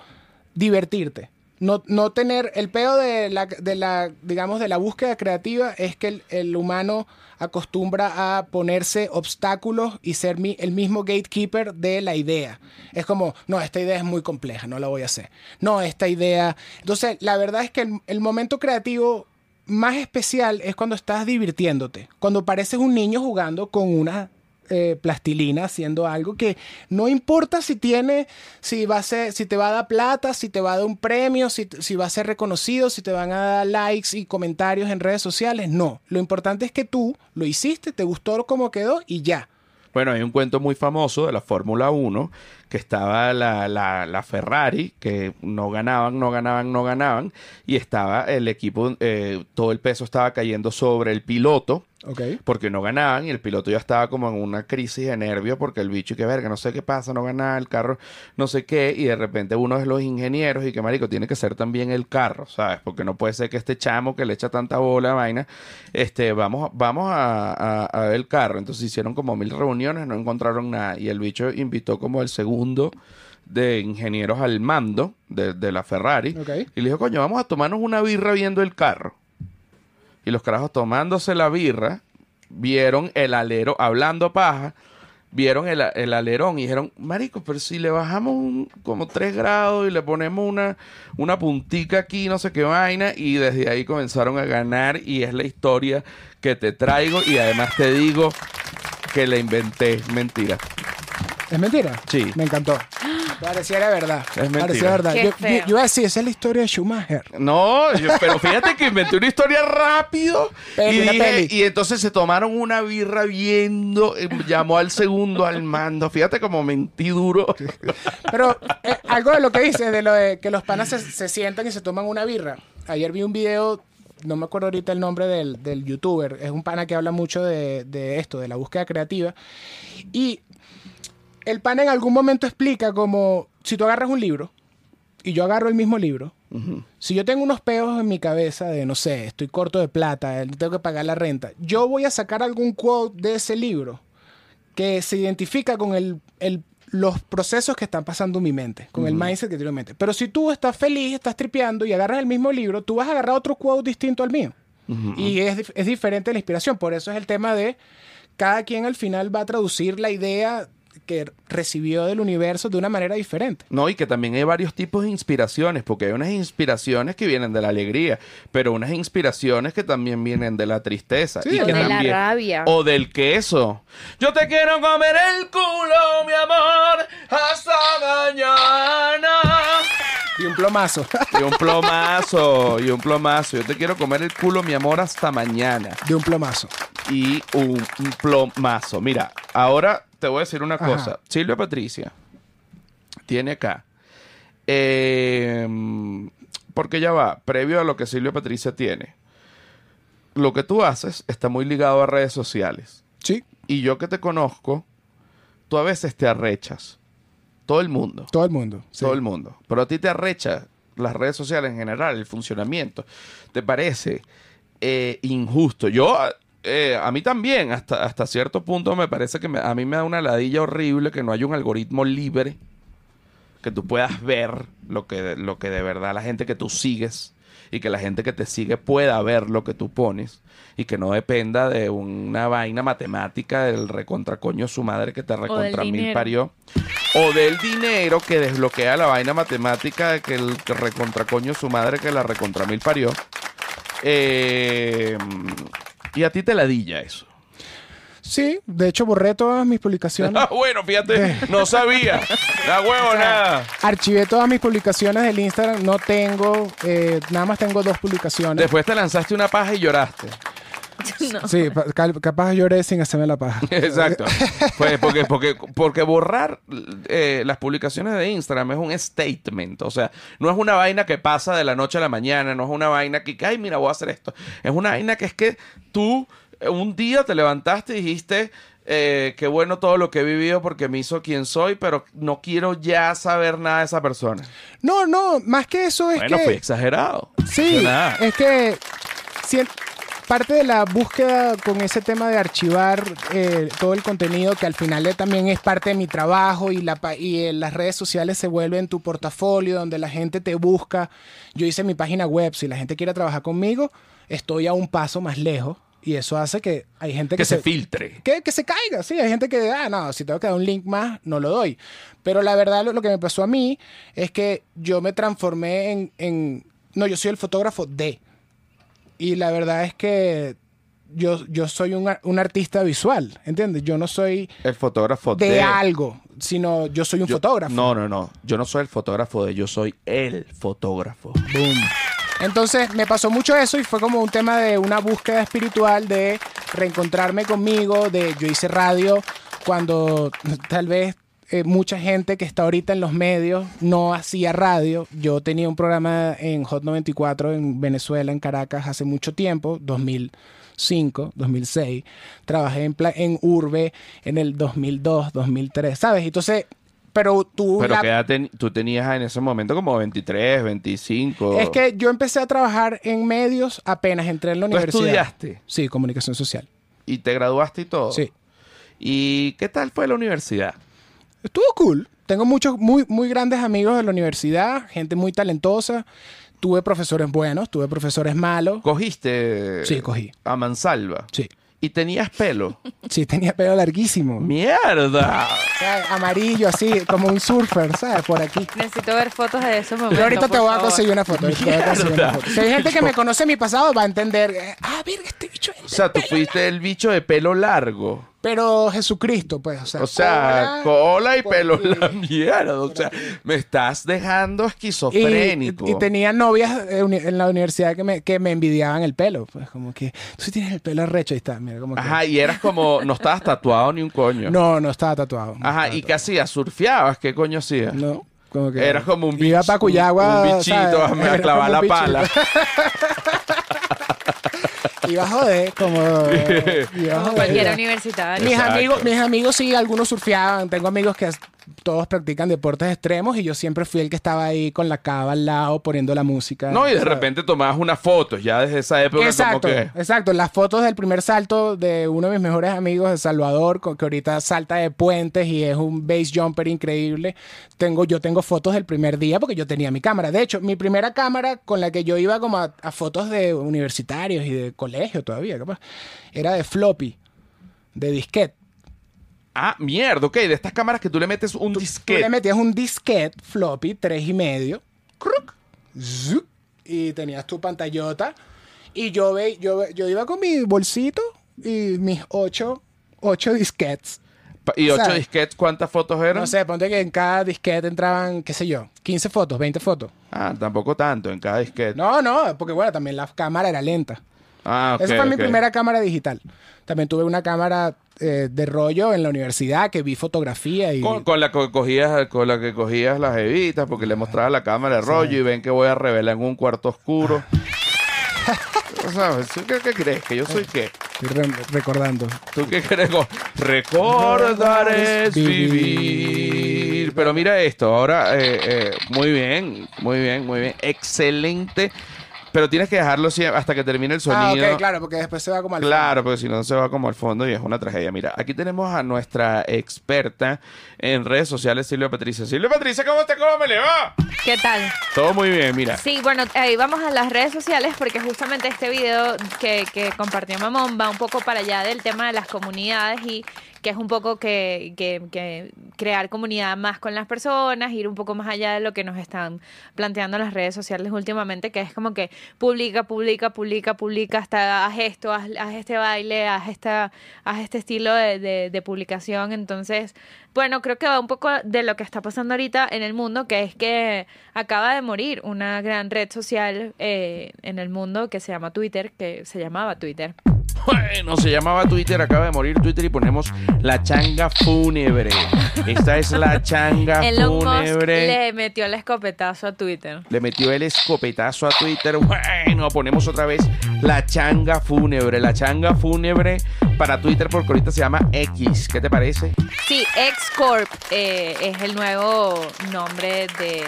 S2: divertirte. No, no tener el peo de la, de la, digamos, de la búsqueda creativa es que el, el humano acostumbra a ponerse obstáculos y ser mi- el mismo gatekeeper de la idea. Es como, no, esta idea es muy compleja, no la voy a hacer. No, esta idea... Entonces, la verdad es que el momento creativo más especial es cuando estás divirtiéndote, cuando pareces un niño jugando con una eh, plastilina haciendo algo que no importa si tiene, si va a ser, si te va a dar plata, si te va a dar un premio, si, va a ser reconocido, si te van a dar likes y comentarios en redes sociales. No, lo importante es que tú lo hiciste, te gustó cómo quedó y ya.
S1: Bueno, hay un cuento muy famoso de la Fórmula 1 que estaba la, la- la Ferrari, que no ganaban, no ganaban, no ganaban, y estaba el equipo, eh, todo el peso estaba cayendo sobre el piloto,
S2: Ok.
S1: porque no ganaban, y el piloto ya estaba como en una crisis de nervio, porque el bicho, y que verga, no sé qué pasa, no gana el carro, no sé qué, y de repente uno de los ingenieros, y que marico, tiene que ser también el carro, ¿sabes? Porque no puede ser que este chamo que le echa tanta bola a vaina, este, vamos, vamos a, a- a ver el carro. Entonces hicieron como mil reuniones, no encontraron nada, y el bicho invitó como el segundo de ingenieros al mando de, de la Ferrari, y le dijo, coño, vamos a tomarnos una birra viendo el carro. Y los carajos tomándose la birra, vieron el alero, hablando paja, vieron el, el alerón y dijeron, marico, pero si le bajamos un- como 3 grados y le ponemos una, una puntica aquí, no sé qué vaina, y desde ahí comenzaron a ganar y es la historia que te traigo y además te digo que la inventé, mentira.
S2: ¿Es mentira?
S1: Sí.
S2: Me encantó. Pareciera verdad.
S1: Es mentira.
S2: Parecía verdad.
S3: Qué
S2: Yo,
S3: feo.
S2: yo- yo iba a decir, esa es la historia de Schumacher.
S1: No, yo- pero fíjate que inventé una historia rápido
S2: Peli,
S1: y,
S2: una
S1: dije-
S2: peli.
S1: y entonces se tomaron una birra viendo, eh, llamó al segundo al mando. Fíjate como mentí duro.
S2: Pero eh, algo de lo que dices, de lo de que los panas se, se sientan y se toman una birra. Ayer vi un video, no me acuerdo ahorita el nombre del, del youtuber, es un pana que habla mucho de, de esto, de la búsqueda creativa. Y el pana en algún momento explica como, si tú agarras un libro y yo agarro el mismo libro, si yo tengo unos peos en mi cabeza de, no sé, estoy corto de plata, tengo que pagar la renta, yo voy a sacar algún quote de ese libro que se identifica con el, el- los procesos que están pasando en mi mente, con el mindset que tiene en mi mente. Pero si tú estás feliz, estás tripeando y agarras el mismo libro, tú vas a agarrar otro quote distinto al mío. Y es, es diferente la inspiración. Por eso es el tema de cada quien al final va a traducir la idea que recibió del universo de una manera diferente.
S1: No, y que también hay varios tipos de inspiraciones, porque hay unas inspiraciones que vienen de la alegría, pero unas inspiraciones que también vienen de la tristeza.
S2: Sí,
S1: y
S2: o
S1: que
S3: de la
S1: también-
S3: rabia.
S1: O del queso. Yo te quiero comer el culo, mi amor, hasta mañana.
S2: Y un plomazo.
S1: Y un plomazo, y un plomazo. Yo te quiero comer el culo, mi amor, hasta mañana.
S2: de un plomazo.
S1: Y un, un plomazo. Mira, ahora te voy a decir una
S2: Ajá.
S1: cosa. Silvia Patricia tiene acá. eh, porque ya va, previo a lo que Silvia Patricia tiene. Lo que tú haces está muy ligado a redes sociales.
S2: Sí,
S1: Y yo que te conozco, tú a veces te arrechas. Todo el mundo.
S2: todo el mundo. sí.
S1: Todo el mundo. Pero a ti te arrecha las redes sociales en general, el funcionamiento, te parece eh, injusto? Yo, eh, a mí también, hasta, hasta cierto punto, me parece que me- a mí me da una ladilla horrible que no haya un algoritmo libre que tú puedas ver lo que, lo que de verdad la gente que tú sigues y que la gente que te sigue pueda ver lo que tú pones y que no dependa de una vaina matemática del recontracoño su madre que te recontra mil
S3: dinero.
S1: parió o del dinero que desbloquea la vaina matemática de que el recontracoño su madre que la recontra mil parió Eh, y a ti te ladilla eso
S2: Sí, de hecho borré todas mis publicaciones.
S1: ah, bueno fíjate no sabía la huevo nada
S2: Archivé todas mis publicaciones del Instagram. No tengo, eh, nada más tengo dos publicaciones.
S1: después te lanzaste una paja y lloraste
S3: No.
S2: Sí, capaz lloré sin hacerme la paja.
S1: Exacto. Pues porque, porque, porque borrar eh, las publicaciones de Instagram es un statement. O sea, no es una vaina que pasa de la noche a la mañana, no es una vaina que, ay, mira, voy a hacer esto. Es una vaina que es que tú eh, un día te levantaste y dijiste, eh, qué bueno todo lo que he vivido porque me hizo quien soy, pero no quiero ya saber nada de esa persona.
S2: No, no, más que eso es
S1: bueno,
S2: que...
S1: fui exagerado.
S2: Sí, es que si- parte de la búsqueda con ese tema de archivar eh, todo el contenido, que al final también es parte de mi trabajo y, la, y eh, las redes sociales se vuelven tu portafolio, donde la gente te busca. Yo hice mi página web, si la gente quiere trabajar conmigo, estoy a un paso más lejos. Y eso hace que hay gente que,
S1: Que se filtre.
S2: que, que se caiga, sí. Hay gente que, ah, no, si tengo que dar un link más, no lo doy. Pero la verdad, lo, lo que me pasó a mí es que yo me transformé en, en- No, yo soy el fotógrafo de. Y la verdad es que yo, yo soy un, un artista visual, ¿entiendes? Yo no soy
S1: El fotógrafo
S2: de,
S1: de...
S2: algo, sino yo soy un
S1: Yo-
S2: fotógrafo.
S1: No, no, no. Yo no soy el fotógrafo de, yo soy el fotógrafo.
S2: Boom. Entonces me pasó mucho eso y fue como un tema de una búsqueda espiritual de reencontrarme conmigo, de yo hice radio cuando tal vez eh, mucha gente que está ahorita en los medios no hacía radio. Yo tenía un programa en Hot 94 en Venezuela, en Caracas, hace mucho tiempo, 2005, 2006. Trabajé en, en Urbe en el 2002, 2003, ¿sabes? Entonces, pero tú...
S1: Pero
S2: la-
S1: que edad ten- tú tenías en ese momento como 23, 25.
S2: Es que yo empecé a trabajar en medios apenas entré en la
S1: ¿Tú
S2: universidad.
S1: estudiaste?
S2: Sí, comunicación social.
S1: y te graduaste y todo.
S2: Sí.
S1: ¿Y qué tal fue la universidad?
S2: Estuvo cool. Tengo muchos muy, muy grandes amigos de la universidad, gente muy talentosa. Tuve profesores buenos, tuve profesores malos.
S1: ¿Cogiste
S2: Sí, cogí.
S1: a mansalva?
S2: Sí.
S1: ¿Y tenías pelo?
S2: Sí, tenía pelo larguísimo.
S1: ¡Mierda!
S2: O sea, amarillo, así, como un surfer, ¿sabes? Por aquí.
S3: Necesito ver fotos de esos momentos.
S2: Yo ahorita te voy a conseguir una foto. ahorita te voy a conseguir una
S1: Mierda.
S2: foto. Si hay gente que me conoce mi pasado, va a entender. eh, Ah, verga, este bicho es
S1: O sea, tú fuiste el bicho de pelo largo.
S2: Pero Jesucristo, pues, o sea.
S1: O sea, cola y pelo
S2: aquí.
S1: la mierda. O sea, me estás dejando
S2: Y,
S1: esquizofrénico.
S2: y tenía novias eh, en la universidad que me, que me envidiaban el pelo. Pues como que, tú sí tienes el pelo arrecho, ahí está, mira, como que-
S1: Ajá, y eras como, no estabas tatuado ni un coño.
S2: No, no estaba tatuado. no
S1: Ajá,
S2: estaba
S1: ¿y qué hacías? ¿Surfeabas? ¿Qué coño hacías?
S2: tatuado. No, como que...
S1: Eras como un bicho.
S2: Iba para Cuyagua,
S1: Un, bichito
S2: ¿sabes?
S1: a, clavar la
S2: bichito.
S1: pala.
S2: Iba a joder, como... iba a
S3: Como
S2: joder.
S3: cualquier universitario.
S2: Mis
S1: Exacto.
S2: amigos, mis amigos sí, algunos surfeaban. Tengo amigos que todos practican deportes extremos y yo siempre fui el que estaba ahí con la cava al lado poniendo la música.
S1: No, y de
S2: ¿sabes?
S1: repente tomabas unas fotos ya desde esa época
S2: Exacto,
S1: como que...
S2: exacto. Las fotos del primer salto de uno de mis mejores amigos de Salvador, que ahorita salta de puentes y es un base jumper increíble. Tengo, yo tengo fotos del primer día porque yo tenía mi cámara. De hecho, mi primera cámara con la que yo iba como a, a fotos de universitarios y de colegio todavía, capaz, era de floppy, de disquete.
S1: Ah, mierda, ok. De estas cámaras que tú le metes un
S2: Tú
S1: disquete.
S2: le metías un disquete floppy, tres y medio, cruc, y tenías tu pantallota. Y yo, ve, yo, iba con mi bolsito y mis ocho, ocho disquetes.
S1: Y ocho disquetes, ¿cuántas fotos eran?
S2: No sé, ponte que en cada disquete entraban, qué sé yo, 15 fotos, 20 fotos.
S1: Ah, tampoco tanto en cada disquete.
S2: No, no, porque bueno, también la cámara era lenta.
S1: Ah, ok,
S2: Esa fue mi primera cámara digital. También tuve una cámara eh, de rollo en la universidad que vi fotografía y...
S1: Con, con la que cogías, con la que cogías las evitas porque le mostrabas la cámara de rollo y ven que voy a revelar en un cuarto oscuro. Sea, ¿tú ¿Qué, qué crees? ¿Que yo soy qué?
S2: Estoy re- recordando.
S1: ¿Tú qué crees? Recordar es vivir. pero mira esto. Ahora, eh, eh, muy bien, muy bien, muy bien. Excelente. Pero tienes que dejarlo hasta que termine el
S2: Ah,
S1: sonido.
S2: ok, claro, porque después se va como al
S1: Claro, porque si no se va como al fondo y es una tragedia. Mira, aquí tenemos a nuestra experta en redes sociales, Silvia Patricia. Silvia Patricia, ¿cómo te cómo me le va?
S3: ¿Qué tal?
S1: Todo muy bien, mira.
S3: Sí, bueno, ahí vamos a las redes sociales porque justamente este video que, que compartió Mamón va un poco para allá del tema de las comunidades y que es un poco que, que- que crear comunidad más con las personas, ir un poco más allá de lo que nos están planteando las redes sociales últimamente, que es como que publica, publica, publica, publica, hasta haz esto, haz, haz este baile, haz, esta, haz este estilo de, de- de publicación. Entonces, bueno, creo que va un poco de lo que está pasando ahorita en el mundo, que es que acaba de morir una gran red social eh, en el mundo que se llama Twitter, que se llamaba Twitter.
S1: Bueno, se llamaba Twitter, acaba de morir Twitter y ponemos la changa fúnebre. Esta es la changa
S3: Elon Musk
S1: fúnebre.
S3: le metió el escopetazo a Twitter.
S1: Le metió el escopetazo a Twitter. Bueno, ponemos otra vez la changa fúnebre. La changa fúnebre para Twitter porque ahorita se llama X. ¿Qué te parece?
S3: Sí, X-Corp eh, es el nuevo nombre de,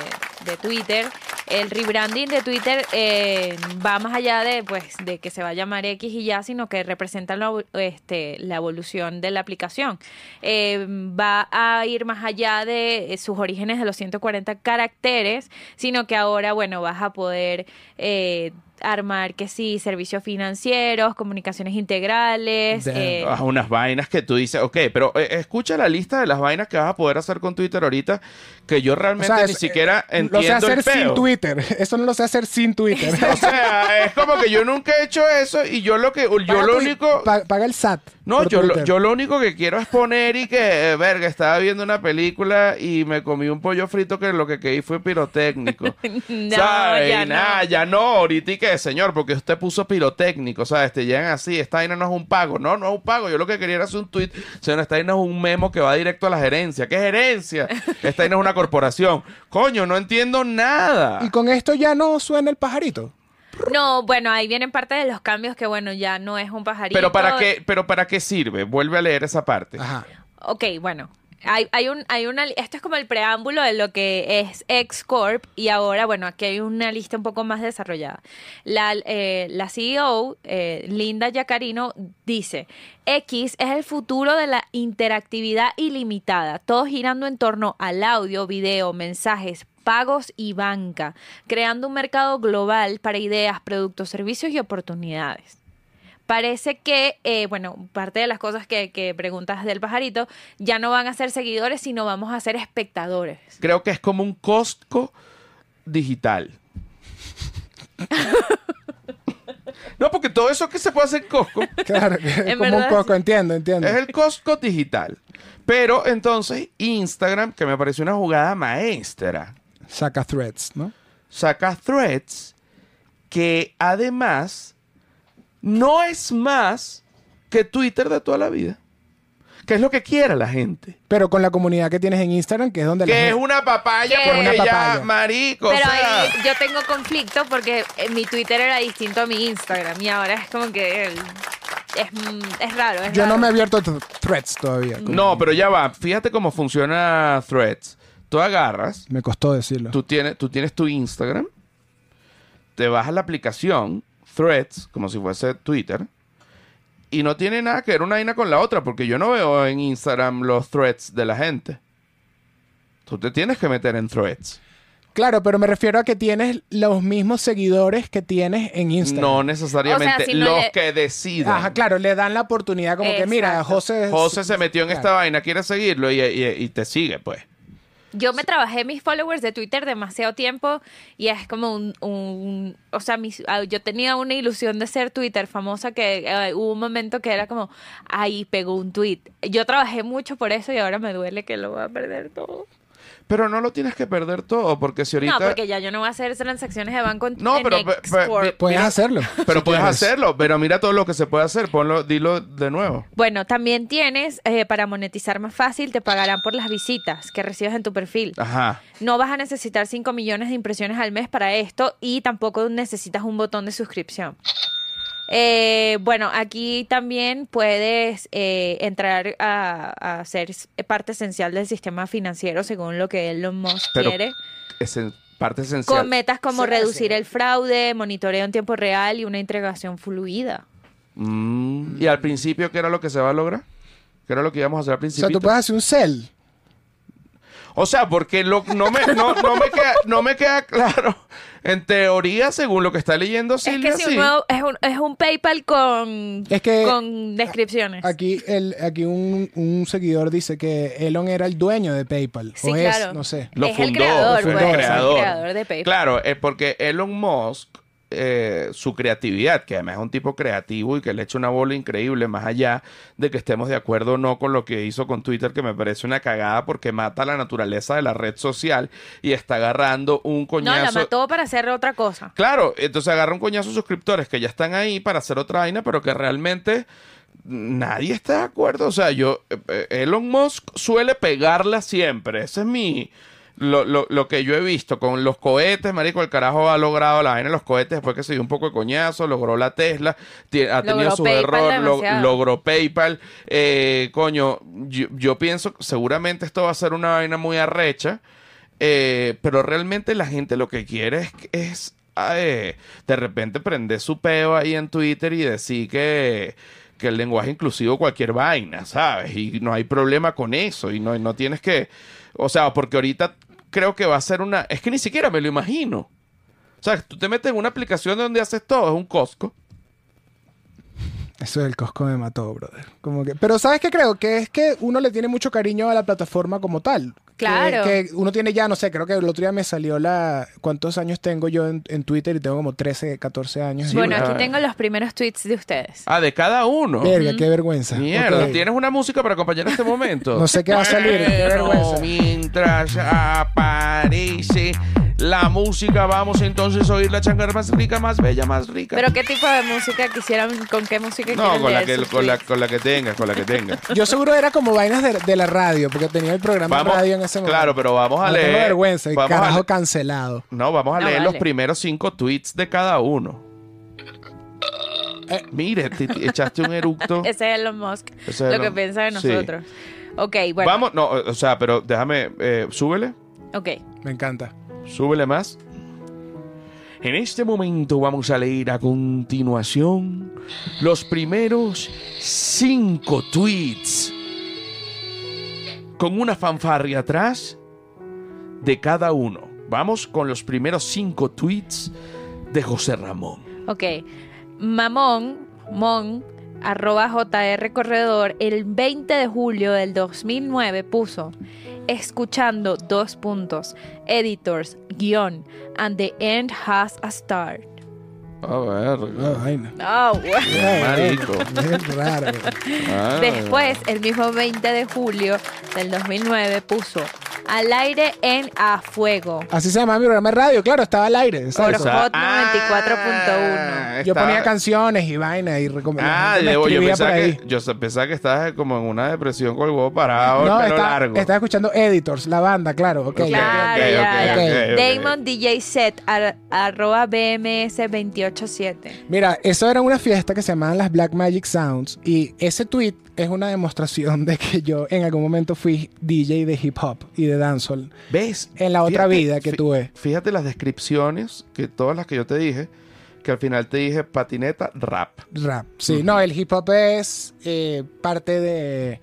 S3: de Twitter. El rebranding de Twitter eh, va más allá de, pues, de que se va a llamar X y ya, sino que representa la, este, la evolución de la aplicación. Eh, va a ir más allá de eh, sus orígenes de los 140 caracteres, sino que ahora, bueno, vas a poder... eh, armar que sí, servicios financieros, comunicaciones integrales, eh,
S1: Ah, unas vainas que tú dices, ok, pero eh, escucha la lista de las vainas que vas a poder hacer con Twitter ahorita, que yo
S2: O
S1: realmente
S2: sea,
S1: ni
S2: es-
S1: siquiera
S2: eh,
S1: entiendo
S2: Lo sé hacer
S1: el peo.
S2: sin Twitter. Eso no lo sé hacer sin Twitter.
S1: O sea, es como que yo nunca he hecho eso y yo lo que, yo
S2: Paga
S1: lo
S2: tu-
S1: único...
S2: pa- paga el SAT.
S1: No,
S2: por
S1: yo lo, yo lo único que quiero es poner y que, eh, verga, estaba viendo una película y me comí un pollo frito que lo que quedé fue pirotécnico.
S3: No,
S1: ¿Sabes?
S3: ya no.
S1: ya no, ahorita y que, señor, porque usted puso pirotécnico, ¿sabes? Te llegan así, esta vaina no es un pago. No, no es un pago. Yo lo que quería era hacer un tweet. Señor, esta vaina es un memo que va directo a la gerencia. ¿Qué gerencia? Esta vaina es una corporación. Coño, no entiendo nada.
S2: Y con esto ya no suena el pajarito.
S3: No, bueno, ahí vienen parte de los cambios que, bueno, ya no es un pajarito.
S1: Pero para qué, pero para qué sirve? Vuelve a leer esa parte.
S2: Ajá.
S3: Ok, bueno. Hay, hay un, hay una, esto es como el preámbulo de lo que es X-Corp y ahora, bueno, aquí hay una lista un poco más desarrollada. La, eh, la CEO, eh, Linda Yacarino, dice, X es el futuro de la interactividad ilimitada, todo girando en torno al audio, video, mensajes, pagos y banca, creando un mercado global para ideas, productos, servicios y oportunidades. Parece que, eh, bueno, parte de las cosas que, que preguntas del pajarito, ya no van a ser seguidores, sino vamos a ser espectadores.
S1: Creo que es como un Costco digital. No, porque todo eso que se puede hacer en Costco
S2: Claro, que es como un
S3: sí.
S2: entiendo, entiendo.
S1: es el Costco digital. Pero entonces Instagram, que me pareció una jugada maestra,
S2: Saca threads, ¿no?
S1: saca threads que además no es más que Twitter de toda la vida. Que es lo que quiera la gente.
S2: Pero con la comunidad que tienes en Instagram, que es donde la
S1: Que es
S2: gente-
S1: una papaya
S3: Que-
S1: porque
S2: Una
S1: ya,
S2: papaya.
S1: marico.
S3: Pero
S1: o sea,
S3: ahí yo tengo conflicto porque eh, mi Twitter era distinto a mi Instagram y ahora es como que el- es, mm, es raro. es
S2: Yo no me he abierto th- threads todavía.
S1: No, pero ya va. Fíjate cómo funciona Threads. Tú agarras,
S2: Me costó decirlo.
S1: tú tienes, tú tienes tu Instagram, te vas a la aplicación Threads, como si fuese Twitter, y no tiene nada que ver una vaina con la otra, porque yo no veo en Instagram los threads de la gente. Tú te tienes que meter en Threads.
S2: Claro, pero me refiero a que tienes los mismos seguidores que tienes en Instagram.
S1: No necesariamente
S3: O sea, si no
S1: los
S3: le-
S1: que deciden.
S2: Ajá, claro, le dan la oportunidad como que, mira. José...
S1: José se metió en
S2: Claro.
S1: esta vaina, quiere seguirlo y, y- y te sigue, pues.
S3: Yo me trabajé mis followers de Twitter demasiado tiempo y es como un, un- o sea, mis- ah, yo tenía una ilusión de ser Twitter famosa que eh, hubo un momento que era como, ay, pegó un tweet. Yo trabajé mucho por eso y ahora me duele que lo voy a perder todo.
S1: Pero no lo tienes que perder todo, porque si ahorita...
S3: No, porque ya yo no voy a hacer transacciones de banco en,
S1: No,
S3: en
S1: pero-.
S2: Puedes hacerlo.
S1: Pero
S2: si
S1: puedes
S2: quieres.
S1: hacerlo, pero mira todo lo que se puede hacer. Ponlo, dilo de nuevo.
S3: Bueno, también tienes, eh, para monetizar más fácil, te pagarán por las visitas que recibes en tu perfil.
S1: Ajá.
S3: No vas a necesitar 5 millones de impresiones al mes para esto y tampoco necesitas un botón de suscripción. Eh, bueno, aquí también puedes eh, entrar a, a ser parte esencial del sistema financiero según lo que Elon Musk
S1: Pero-
S3: quiere.
S1: Es en- parte esencial.
S3: Con metas como
S2: Sí,
S3: reducir
S2: sí.
S3: el fraude, monitoreo en tiempo real y una integración fluida.
S1: Mm, ¿Y al principio qué era lo que se va a lograr? ¿Qué era lo que íbamos a hacer al
S2: O
S1: principio?
S2: sea, tú puedes hacer un cel.
S1: O sea, porque lo, no, me, no, no me queda, no me queda claro. En teoría, según lo que está leyendo Silvia,
S3: es que si
S1: sí.
S3: uno es un, es un PayPal con,
S2: Es que-
S3: con descripciones.
S2: Aquí, el, aquí un, un seguidor dice que Elon era el dueño de PayPal.
S3: Sí,
S2: o es, no sé.
S1: Lo
S3: Es el
S1: fundó,
S3: creador,
S2: pues,
S1: el
S2: es el
S1: creador.
S3: creador de PayPal.
S1: Claro, es porque Elon Musk, eh, su creatividad, que además es un tipo creativo y que le echa una bola increíble, más allá de que estemos de acuerdo o no con lo que hizo con Twitter, que me parece una cagada porque mata la naturaleza de la red social y está agarrando un
S3: no,
S1: coñazo.
S3: la mató para hacer otra cosa.
S1: Claro, entonces agarra un coñazo suscriptores que ya están ahí para hacer otra vaina, pero que realmente nadie está de acuerdo. O sea, yo, eh, eh, Elon Musk suele pegarla siempre. Ese es mi. Lo, lo, lo que yo he visto con los cohetes, marico, el carajo ha logrado la vaina de los cohetes después que se dio un poco de coñazo, logró la Tesla, ha tenido
S3: Logró
S1: su
S3: PayPal
S1: error, lo- logró PayPal. Eh, coño, yo, yo pienso, seguramente esto va a ser una vaina muy arrecha, eh, pero realmente la gente lo que quiere es, es eh, de repente prender su peo ahí en Twitter y decir que, que el lenguaje inclusivo cualquier vaina, ¿sabes? Y no hay problema con eso y no, no tienes que, o sea, porque ahorita creo que va a ser una, es que ni siquiera me lo imagino. O sea, tú te metes en una aplicación donde haces todo, es un Costco.
S2: Eso del Costco me mató, brother. Como que, pero ¿sabes qué creo? Que es que uno le tiene mucho cariño a la plataforma como tal. Que-
S3: Claro.
S2: Que, uno tiene ya, no sé, creo que el otro día me salió la... ¿Cuántos años tengo yo en, en Twitter? Y tengo como 13, 14 años.
S3: bueno, aquí tengo los primeros tweets de ustedes.
S1: Ah, de cada uno.
S2: Verga, qué vergüenza.
S1: Mierda. ¿tienes una música para acompañar este momento?
S2: No sé qué va a salir, qué
S1: Bueno,
S2: vergüenza.
S1: mientras aparece la música, vamos entonces a oír la changara más rica, más bella, más rica.
S3: Pero ¿qué tipo de música quisieran? ¿Con qué música
S1: no,
S3: quieren
S1: con la, que, con, la, con la que tengas, con la que tengas.
S2: Yo seguro era como vainas de, de la radio, porque tenía el programa de radio en ese momento.
S1: claro, pero vamos a
S2: No
S1: leer.
S2: tengo vergüenza, y
S1: vamos a
S2: carajo cancelado.
S1: no, vamos a
S3: No,
S1: leer los primeros cinco tweets de cada uno.
S2: Eh.
S1: Mire, te, te echaste un eructo.
S3: Ese es Elon Musk.
S1: Ese es
S3: lo
S1: Elon-
S3: que piensa de
S1: sí.
S3: nosotros. Ok, bueno.
S1: Vamos, no, o sea, pero déjame, eh, súbele.
S3: Ok.
S2: Me encanta.
S1: Súbele más. En este momento vamos a leer a continuación los primeros cinco tweets. Con una fanfarria atrás de cada uno. Vamos con los primeros cinco tweets de José Ramón.
S3: Ok. Mamón, Mon, arroba JR Corredor, el 20 de julio del 2009 puso, escuchando dos puntos, editors, guion, and the end has a start.
S1: A ver.
S2: Ah, vaina.
S3: Oh, wow.
S2: Ay,
S1: Marico.
S2: Es raro.
S1: Ah.
S3: Después, el mismo 20 de julio del 2009 puso, al aire en A Fuego.
S2: Así se llama mi programa de radio, claro, estaba al aire.
S3: Oro. Hot
S1: Ah,
S3: 94.1.
S2: Yo ponía canciones y vaina y recomendaba.
S1: Ah, yo, yo
S2: por
S1: pensaba que, yo pensaba que estabas como en una depresión con el huevo parado,
S2: No,
S1: el pelo
S2: está-
S1: largo.
S2: estaba escuchando Editors, la banda, claro. ok.
S3: Claro,
S1: ok,
S3: ya,
S1: ok,
S3: ya.
S1: ok, ok.
S3: Damon DJ Set, ar- arroba BMS 287.
S2: Mira, eso era una fiesta que se llamaban las Black Magic Sounds y ese tweet es una demostración de que yo en algún momento fui DJ de hip hop y de dancehall.
S1: ¿Ves?
S2: En la otra vida que tuve.
S1: Fíjate las descripciones, que todas las que yo te dije, que al final te dije patineta, rap.
S2: Rap. Sí, no, el hip hop es eh, parte de,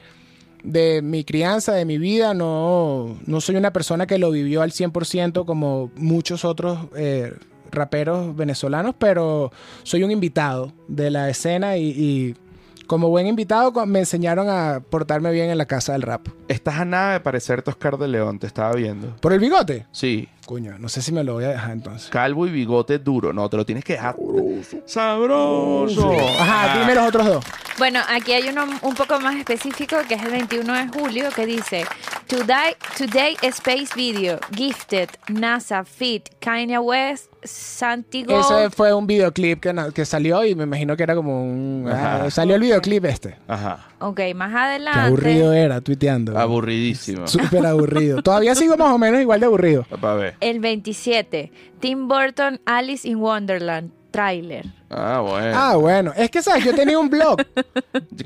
S2: de mi crianza, de mi vida. No, no soy una persona que lo vivió al 100% como muchos otros eh, raperos venezolanos, pero soy un invitado de la escena y, y como buen invitado me enseñaron a portarme bien en la casa del rap.
S1: Estás a nada de parecerte Oscar de León, te estaba viendo.
S2: ¿Por el bigote?
S1: Sí,
S2: Coño, no sé si me lo voy a dejar entonces.
S1: calvo y bigote duro. No, te lo tienes que dejar. Sabroso.
S2: Ajá,
S1: Ah.
S2: dime los otros dos.
S3: Bueno, aquí hay uno un poco más específico que es el 21 de julio que dice Today, today Space Video, Gifted, NASA, Fit, Kanye West, Santiago.
S2: Ese fue un videoclip que, que salió y me imagino que era como un... ah,
S1: Ajá.
S2: salió el videoclip este.
S1: Ajá.
S3: Ok, más
S2: Qué
S3: adelante.
S2: aburrido era tuiteando.
S1: Aburridísimo.
S2: Súper aburrido. Todavía sigo más o menos igual de aburrido.
S3: El 27, Tim Burton, Alice in Wonderland, tráiler.
S1: Ah, bueno.
S2: Ah, bueno. Es que, ¿sabes? Yo tenía un blog.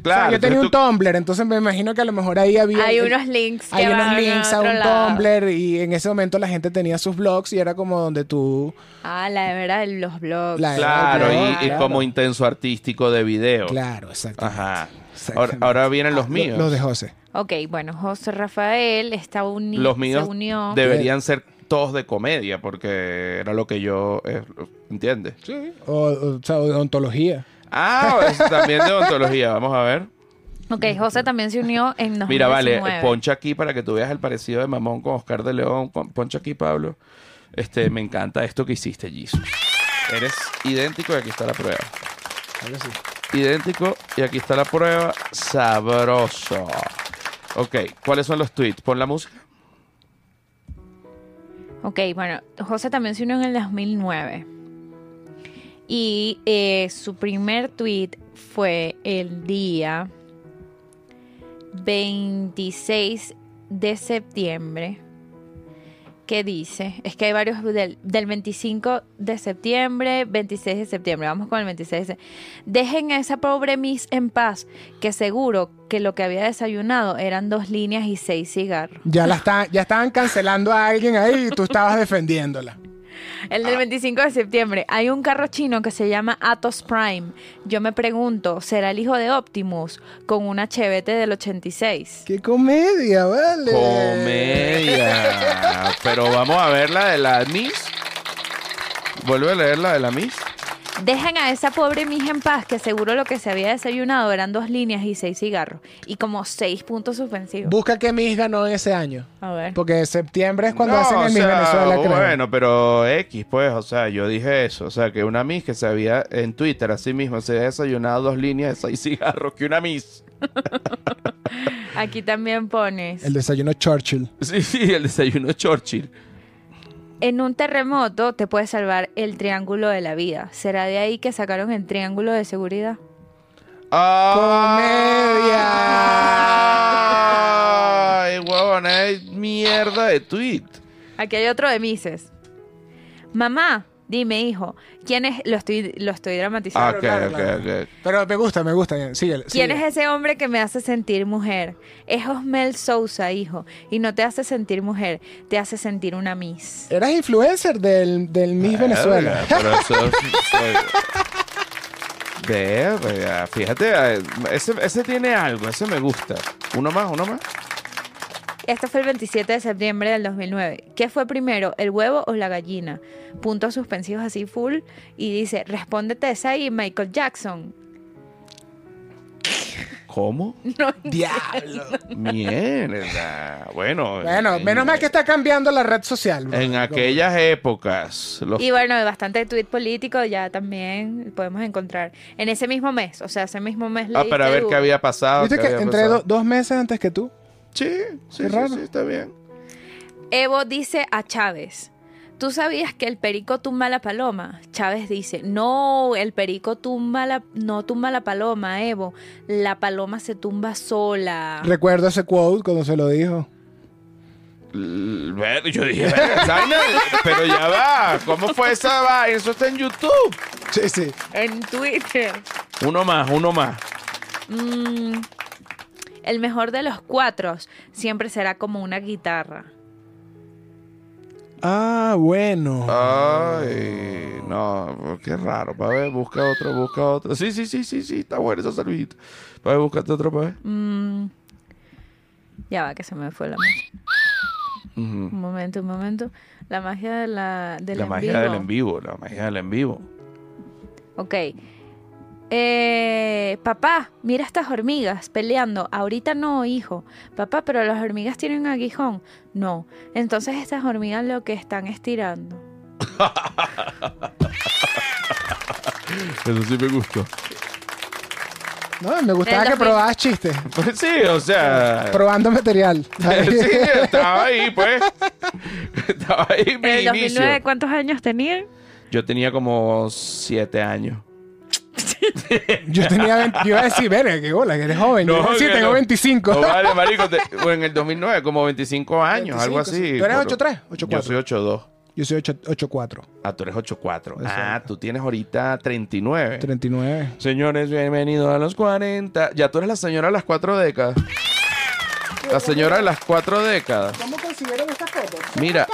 S1: claro.
S2: O sea, yo tenía un
S1: tú-
S2: Tumblr, entonces me imagino que a lo mejor ahí había...
S3: Hay unos links que
S2: Hay unos
S3: van
S2: links a
S3: otro
S2: un
S3: lado.
S2: Tumblr y en ese momento la gente tenía sus blogs y era como donde tú...
S3: Ah, la de verdad, los blogs.
S2: La-
S1: Claro,
S2: Claro,
S1: y, y
S2: claro.
S1: como intenso artístico de video.
S2: Claro, exacto.
S1: Ajá. Ahora, ahora vienen los
S2: Ah,
S1: míos.
S2: Los de José.
S3: Ok, bueno, José Rafael está unido.
S1: Los míos
S3: se unió.
S1: deberían ser todos de comedia, porque era lo que yo. eh, ¿Entiendes?
S2: Sí. O, o, o sea, o de ontología.
S1: Ah, es también de ontología. Vamos a ver.
S3: Ok, José también se unió en 2019.
S1: Mira, vale, poncha aquí para que tú veas el parecido de Mamón con Oscar de León. Pon- Poncha aquí, Pablo. Este, me encanta esto que hiciste, Jesus. Eres idéntico y aquí está la prueba.
S2: Algo así.
S1: Idéntico y aquí está la prueba. Sabroso. Ok, ¿cuáles son los tweets? Pon la música.
S3: Ok, bueno, José también se unió en el 2009. Y eh, su primer tweet fue el día 26 de septiembre. ¿Qué dice? Es que hay varios del, del 25 de septiembre, 26 de septiembre. Vamos con el 26 de. Dejen a esa pobre Miss en paz, que seguro que lo que había desayunado eran dos líneas y seis cigarros.
S2: Ya, la está- ya estaban cancelando a alguien ahí y tú estabas defendiéndola.
S3: El del 25 de septiembre. Hay un carro chino que se llama Atos Prime. Yo me pregunto, ¿será el hijo de Optimus con una chevete del 86?
S2: ¡Qué comedia, vale!
S1: Comedia. Pero vamos a ver la de la Miss. Vuelve a leer la de la Miss.
S3: Dejen a esa pobre mija en paz, que seguro lo que se había desayunado eran dos líneas y seis cigarros. Y como seis puntos suspensivos.
S2: Busca qué Miss ganó ese año.
S3: A ver.
S2: Porque septiembre es cuando
S1: No,
S2: hacen
S1: o
S2: el Miss
S1: sea,
S2: Venezuela, creo.
S1: Bueno, pero X, pues, o sea, yo dije eso. O sea, que una Miss que se había en Twitter así mismo se había desayunado dos líneas de seis cigarros que una Miss.
S3: Aquí también pones.
S2: El desayuno Churchill.
S1: Sí, sí, el desayuno Churchill.
S3: En un terremoto te puede salvar el triángulo de la vida. ¿Será de ahí que sacaron el triángulo de seguridad?
S1: Ay, huevón, es mierda de tweet.
S3: Aquí hay otro de Mises. Mamá, dime, hijo, ¿quién es? Lo estoy, lo estoy dramatizando.
S1: Ok,
S2: claro,
S1: ok,
S2: claro.
S1: ok.
S2: Pero me gusta, me gusta. Síguele.
S3: ¿Quién es ese hombre que me hace sentir mujer? Es Osmel Sousa, hijo. Y no te hace sentir mujer, te hace sentir una Miss.
S2: Eras influencer del, del Miss Venezuela.
S1: Pero eso soy- Verga, fíjate, eh, ese, ese tiene algo, ese me gusta. Uno más, uno más.
S3: Este fue el 27 de septiembre del 2009. ¿Qué fue primero, el huevo o la gallina? Puntos suspensivos así full. Y dice, respóndete esa y Michael Jackson.
S1: ¿Cómo?
S3: No,
S2: Diablo.
S1: Mierda. Bueno.
S2: Bueno,
S1: en-
S2: menos mal que está cambiando la red social. bro.
S1: En aquellas épocas. Los...
S3: Y bueno, bastante tweet político ya también podemos encontrar. En ese mismo mes, o sea, ese mismo mes
S1: Ah,
S3: leíste
S1: para ver qué había pasado.
S2: ¿Viste
S1: qué
S2: que
S1: había
S2: entré
S1: pasado.
S2: do- dos meses antes que tú?
S1: Sí, sí, sí, sí, está bien.
S3: Evo dice a Chávez, ¿tú sabías que el perico tumba la paloma? Chávez dice, no, el perico tumba la, no tumba la paloma, Evo, la paloma se tumba sola.
S2: Recuerdo ese quote cuando se lo dijo.
S1: L- Yo dije, verga, pero ya va. ¿Cómo fue esa vaina? Eso está en YouTube.
S2: Sí, sí.
S3: En Twitter.
S1: Uno más, uno más.
S3: Mm, el mejor de los cuatro siempre será como una guitarra.
S2: Ah, bueno.
S1: Ay, no, qué raro. Pa' ver, busca otro, busca otro. Sí, sí, sí, sí, sí, está bueno esa salvita. Pa' ver, búscate otro, pa' ver.
S3: Mm, ya va, que se me fue la magia. Un momento, un momento. La magia de la, del
S1: La
S3: en
S1: magia
S3: vivo.
S1: del en vivo, la magia del en vivo.
S3: Ok. Eh, papá, mira estas hormigas peleando. Ahorita no, hijo. Papá, pero las hormigas tienen aguijón. No. Entonces estas hormigas lo que están estirando.
S1: Eso sí me gustó.
S2: No, me gustaba que
S3: 2000.
S2: probabas chistes.
S1: Pues sí, o sea.
S2: Probando material.
S1: sí, estaba ahí, pues. estaba ahí mi
S3: En el
S1: inicio.
S3: 2009, ¿cuántos años tenían?
S1: Yo tenía como siete años.
S2: Yo tenía 20, yo iba a decir, verga, qué bola, que eres joven. yo a decir,
S1: que
S2: tengo
S1: no.
S2: 25.
S1: No, vale, marico, te- en el 2009, como 25 años, algo
S2: 25,
S1: así.
S2: sí. ¿Tú eres
S1: Por-
S2: 8'3",
S1: Yo
S2: 8'4"?
S1: soy 8'2".
S2: Yo soy 8 8'4,
S1: Ah, tú eres 8'4. Ah,
S2: Exacto.
S1: tú tienes ahorita 39.
S2: 39.
S1: Señores, bienvenidos a los 40. Ya tú eres la señora de las cuatro décadas. La señora de las cuatro décadas.
S2: ¿Cómo consiguieron esta foto?
S1: Mira.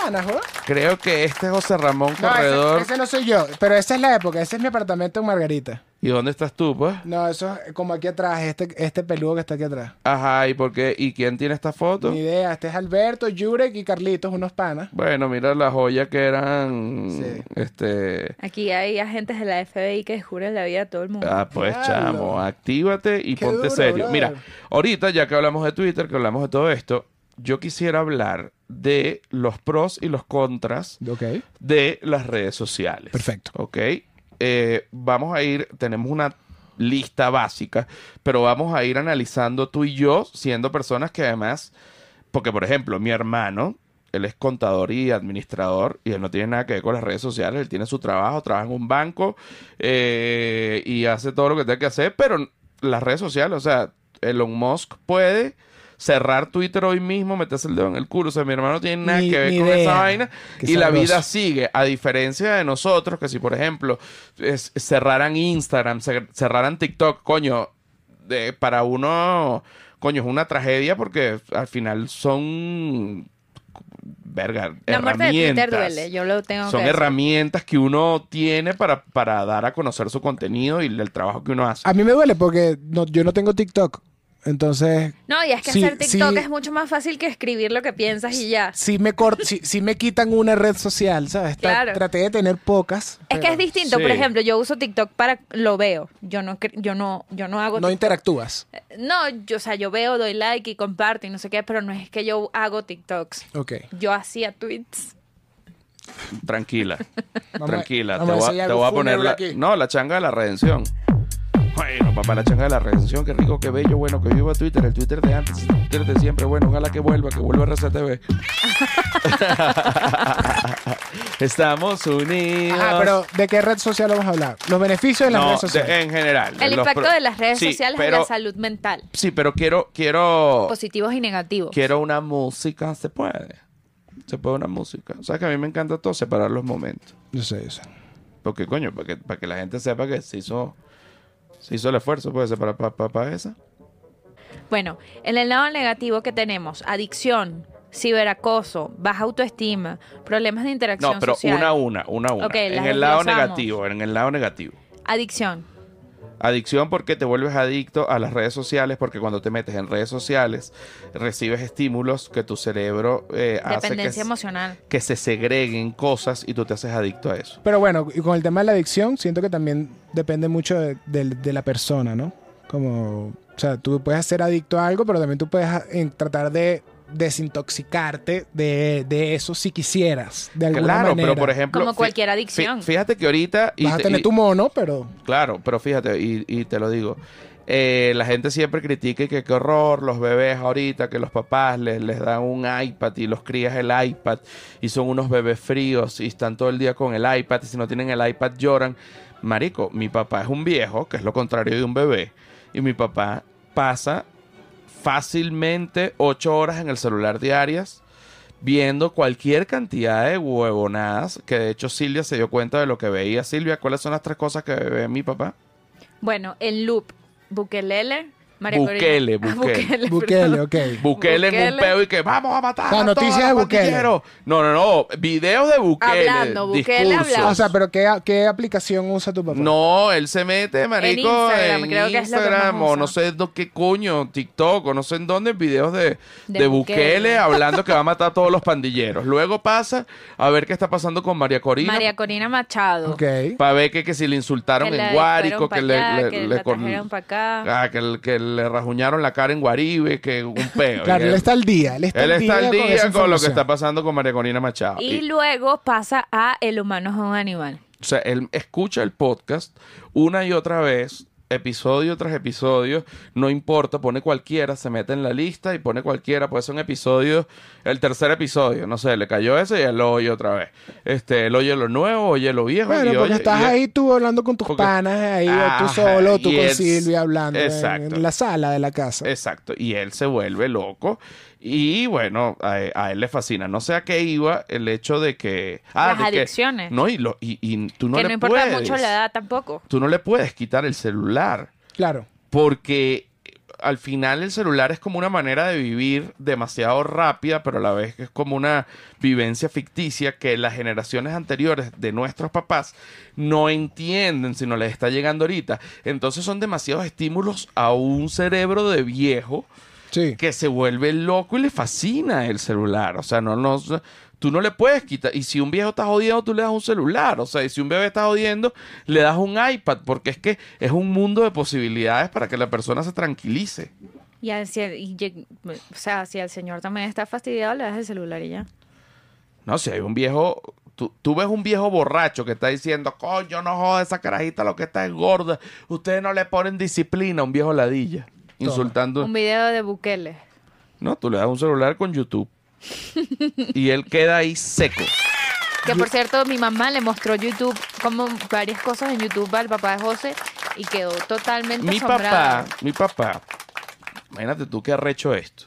S1: Creo que este es José Ramón Corredor.
S2: ese, ese no soy yo, pero esa es la época. Ese es mi apartamento en Margarita.
S1: ¿Y dónde estás tú, pues?
S2: No, eso es como aquí atrás, este, este peludo que está aquí atrás.
S1: Ajá, ¿y por qué? ¿Y quién tiene esta foto?
S2: Ni idea, este es Alberto, Jurek y Carlitos, unos panas.
S1: Bueno, mira la joya que eran.
S2: Sí.
S1: Este.
S3: Aquí hay agentes de la FBI que descubren la vida de todo el mundo.
S1: Ah, pues chamo, actívate y
S2: Qué
S1: ponte
S2: duro,
S1: serio. Mira, ahorita ya que hablamos de Twitter, que hablamos de todo esto, yo quisiera hablar de los pros y los contras de las redes sociales.
S2: Perfecto.
S1: Ok. Eh, vamos a ir, tenemos una lista básica, pero vamos a ir analizando tú y yo, siendo personas que además, porque por ejemplo, mi hermano, él es contador y administrador y él no tiene nada que ver con las redes sociales, él tiene su trabajo, trabaja en un banco eh, y hace todo lo que tiene que hacer, pero las redes sociales, o sea, Elon Musk puede cerrar Twitter hoy mismo, meterse el dedo en el culo, o sea, mi hermano no tiene nada
S2: Ni-
S1: que ver con
S2: idea.
S1: esa vaina
S2: Qué
S1: y la vida sigue, a diferencia de nosotros, que si por ejemplo es- cerraran Instagram, cer- cerraran TikTok, coño, de- para uno, coño, es una tragedia porque al final son, verga,
S3: la muerte de Twitter
S1: herramientas.
S3: duele, yo lo tengo
S1: Son
S3: que
S1: herramientas que uno tiene para, para dar a conocer su contenido y el trabajo que uno hace.
S2: A mí me duele porque no- yo no tengo TikTok. Entonces,
S3: No, y es que
S2: Sí,
S3: hacer TikTok
S2: sí.
S3: es mucho más fácil que escribir lo que piensas y ya.
S2: sí me, sí, sí me quitan una red social, ¿sabes?
S3: Claro.
S2: Traté de tener pocas.
S3: Es que es distinto, por ejemplo, yo uso TikTok para lo veo. Yo no yo no yo no hago
S2: No
S3: TikTok.
S2: interactúas.
S3: No, yo o sea, yo veo, doy like y comparto y no sé qué, pero no es que yo hago TikToks.
S2: Ok.
S3: Yo hacía tweets.
S1: Tranquila, tranquila.
S2: vamos
S1: te voy a, te voy a poner la,
S2: aquí.
S1: no, la changa de la redención. Bueno, papá, la changa de la redención, qué rico, qué bello, bueno, que viva Twitter, el Twitter de antes, el Twitter de siempre, bueno, ojalá que vuelva, que vuelva RCTV. Estamos unidos.
S2: Ajá, pero ¿de qué red social vamos a hablar? Los beneficios de las
S1: No,
S2: redes
S1: de-
S2: sociales.
S1: en general.
S3: El impacto
S1: pro-
S3: de las redes
S1: Sí,
S3: sociales
S1: pero,
S3: en la salud mental,
S1: Sí, pero quiero, quiero,
S3: positivos y negativos.
S1: quiero una música, se puede. Se puede una música. O sea que a mí me encanta todo separar los momentos.
S2: Yo sé, yo sé.
S1: Porque, coño, para que, para que la gente sepa que se hizo, se hizo el esfuerzo, puede ser para, para, para, para esa.
S3: Bueno, en el lado negativo que tenemos, adicción, ciberacoso, baja autoestima, problemas de interacción
S1: No, pero
S3: social.
S1: una a una, una a una.
S3: Ok,
S1: en el negativo, en el lado negativo.
S3: Adicción.
S1: Adicción porque te vuelves adicto a las redes sociales, porque cuando te metes en redes sociales recibes estímulos que tu cerebro eh, hace que,
S3: emocional.
S1: se segreguen cosas y tú te haces adicto a eso.
S2: Pero bueno, y con el tema de la adicción, siento que también depende mucho de, de- de la persona, ¿no? Como, o sea, tú puedes ser adicto a algo, pero también tú puedes ah, en- tratar de desintoxicarte de, de eso si quisieras, de alguna
S1: Claro,
S2: manera.
S1: pero por ejemplo...
S3: Como cualquier adicción.
S1: Fíjate que ahorita... y
S2: Vas a
S1: te-
S2: tener
S1: y-
S2: tu mono, pero...
S1: Claro, pero fíjate, y, y te lo digo, eh, la gente siempre critica y que qué horror, los bebés ahorita, que los papás les, les dan un iPad y los crías el iPad y son unos bebés fríos y están todo el día con el iPad y si no tienen el iPad lloran. Marico, mi papá es un viejo, que es lo contrario de un bebé, y mi papá pasa fácilmente ocho horas en el celular diarias viendo cualquier cantidad de huevonadas, que de hecho Silvia se dio cuenta de lo que veía. Silvia, ¿cuáles son las tres cosas que ve mi papá?
S3: Bueno, el loop. Bukelele. María
S1: Bukele,
S3: Corina- Ah,
S1: Bukele.
S2: Bukele,
S3: perdón.
S2: ok.
S1: Bukele en un
S3: Bukele.
S1: peo y que vamos a matar
S2: O sea,
S1: a todos
S2: noticias
S1: los
S2: de Bukele.
S1: pandilleros. No, no, no. Videos de Bukele.
S3: Hablando, Bukele
S1: discursos.
S3: hablando.
S2: O sea, pero ¿qué, qué aplicación usa tu papá?
S1: No, él se mete, marico,
S3: Instagram,
S1: en
S3: creo que es lo que
S1: Instagram
S3: más
S1: o
S3: usa.
S1: no sé do- qué coño, TikTok o no sé en dónde, videos de, de,
S3: De
S1: Bukele.
S3: Bukele.
S1: hablando que va a matar a todos los pandilleros. Luego pasa a ver qué está pasando con María Corina.
S3: María Corina Machado.
S2: Ok.
S1: Para ver que, que si le insultaron
S3: Que la
S1: en Guárico,
S3: fueron
S1: que
S3: pa'
S1: le,
S3: allá,
S1: le-
S3: que
S1: le
S3: la
S1: con-
S3: trajeron pa' acá.
S1: Ah, que, le- que le rajuñaron la cara en Guaribe, que un peo.
S2: Claro, él está al día. Él está
S1: él
S2: al día,
S1: está
S2: con,
S1: día con, lo que está pasando con María Corina Machado.
S3: Y
S1: Y-
S3: luego pasa a El humano es un animal.
S1: o sea, él escucha el podcast una y otra vez, episodio tras episodio, no importa, pone cualquiera, se mete en la lista y pone cualquiera, puede ser un episodio, el tercer episodio, no sé, le cayó ese y él lo oye otra vez. Este, él oye lo nuevo, oye lo viejo.
S2: Bueno, porque
S1: oye-
S2: estás
S1: y-
S2: ahí tú hablando con tus
S1: Porque-
S2: panas, ahí o
S1: Ajá,
S2: tú solo, tú con
S1: él-
S2: Silvia hablando en-
S1: Exacto.
S2: en la sala de la casa.
S1: Exacto, y él se vuelve loco Y bueno, a, a él le fascina. No sé a qué iba el hecho de que... Ah,
S3: Las
S1: de que-
S3: adicciones.
S1: no, y, lo, y, y tú no
S3: que
S1: le
S3: no importa
S1: puedes...
S3: mucho la edad tampoco.
S1: Tú no le puedes quitar el celular.
S2: Claro.
S1: Porque al final el celular es como una manera de vivir demasiado rápida, pero a la vez es como una vivencia ficticia que las generaciones anteriores de nuestros papás no entienden si no les está llegando ahorita. Entonces son demasiados estímulos a un cerebro de viejo
S2: Sí.
S1: que se vuelve loco y le fascina el celular. O sea, no, no, tú no le puedes quitar. Y si un viejo está jodiendo, tú le das un celular. O sea, y si un bebé está jodiendo, le das un iPad. Porque es que es un mundo de posibilidades para que la persona se tranquilice.
S3: Y, al- si- y o sea, si el señor también está fastidiado, le das el celular y ya.
S1: No, si hay un viejo. Tú, tú ves un viejo borracho que está diciendo, coño, no joda esa carajita, lo que está es gorda. Ustedes no le ponen disciplina a un viejo ladilla. Insultando.
S3: Un video de Bukele.
S1: No, tú le das un celular con YouTube. y él queda ahí seco.
S3: Que por cierto, mi mamá le mostró YouTube, como varias cosas en YouTube al papá de José y quedó totalmente
S1: mi
S3: asombrada.
S1: papá, mi papá, imagínate tú que arrecho esto.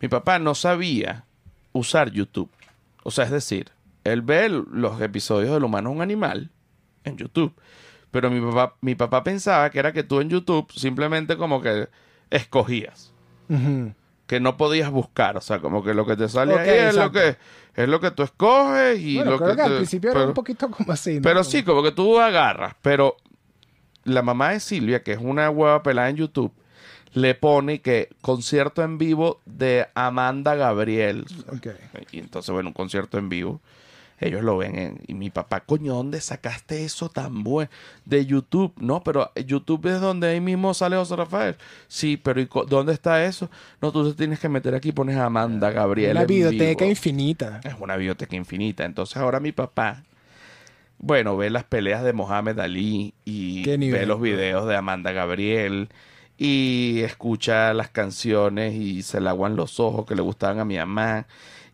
S1: Mi papá no sabía usar YouTube. O sea, es decir, él ve los episodios del humano es un animal en YouTube. Pero mi papá, mi papá pensaba que era que tú en YouTube simplemente como que escogías. Que no podías buscar. O sea, como que lo que te sale
S2: Ok,
S1: ahí es lo, que, es lo que tú escoges y
S2: Bueno,
S1: lo
S2: creo
S1: que
S2: que al
S1: te-
S2: principio era
S1: pero-
S2: un poquito como así. ¿no?
S1: pero sí, como que tú agarras. Pero la mamá de Silvia, que es una hueva pelada en YouTube, le pone que concierto en vivo de Amanda Gabriel. Y entonces, bueno, un concierto en vivo. Ellos lo ven en- y mi papá, coño, ¿dónde sacaste eso tan bueno? De YouTube. No, pero YouTube es donde ahí mismo sale José Rafael. Sí, pero ¿y dónde está eso? No, tú te tienes que meter aquí y pones a Amanda Gabriel.
S2: Una biblioteca infinita.
S1: Es una biblioteca infinita. Entonces ahora mi papá, bueno, ve las peleas de Mohamed Ali y ve los videos de Amanda Gabriel y escucha las canciones y se le aguan los ojos que le gustaban a mi mamá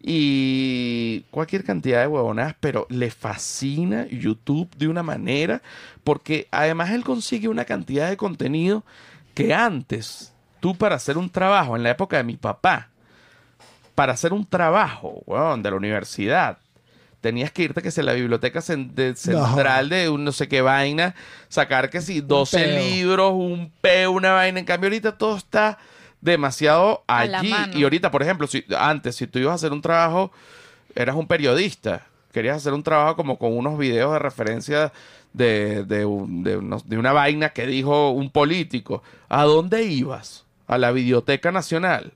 S1: y cualquier cantidad de huevonadas, pero le fascina YouTube de una manera porque además él consigue una cantidad de contenido que antes tú para hacer un trabajo en la época de mi papá para hacer un trabajo, weón, de la universidad, tenías que irte que sea la biblioteca central de un no sé qué vaina, sacar que si 12
S2: peo.
S1: libros, un P, una vaina. En cambio, ahorita todo está demasiado allí. Y ahorita, por ejemplo, si antes, si tú ibas a hacer un trabajo, eras un periodista, querías hacer un trabajo como con unos videos de referencia de, de, un- de unos- de una vaina que dijo un político. ¿A dónde ibas? A la Biblioteca Nacional.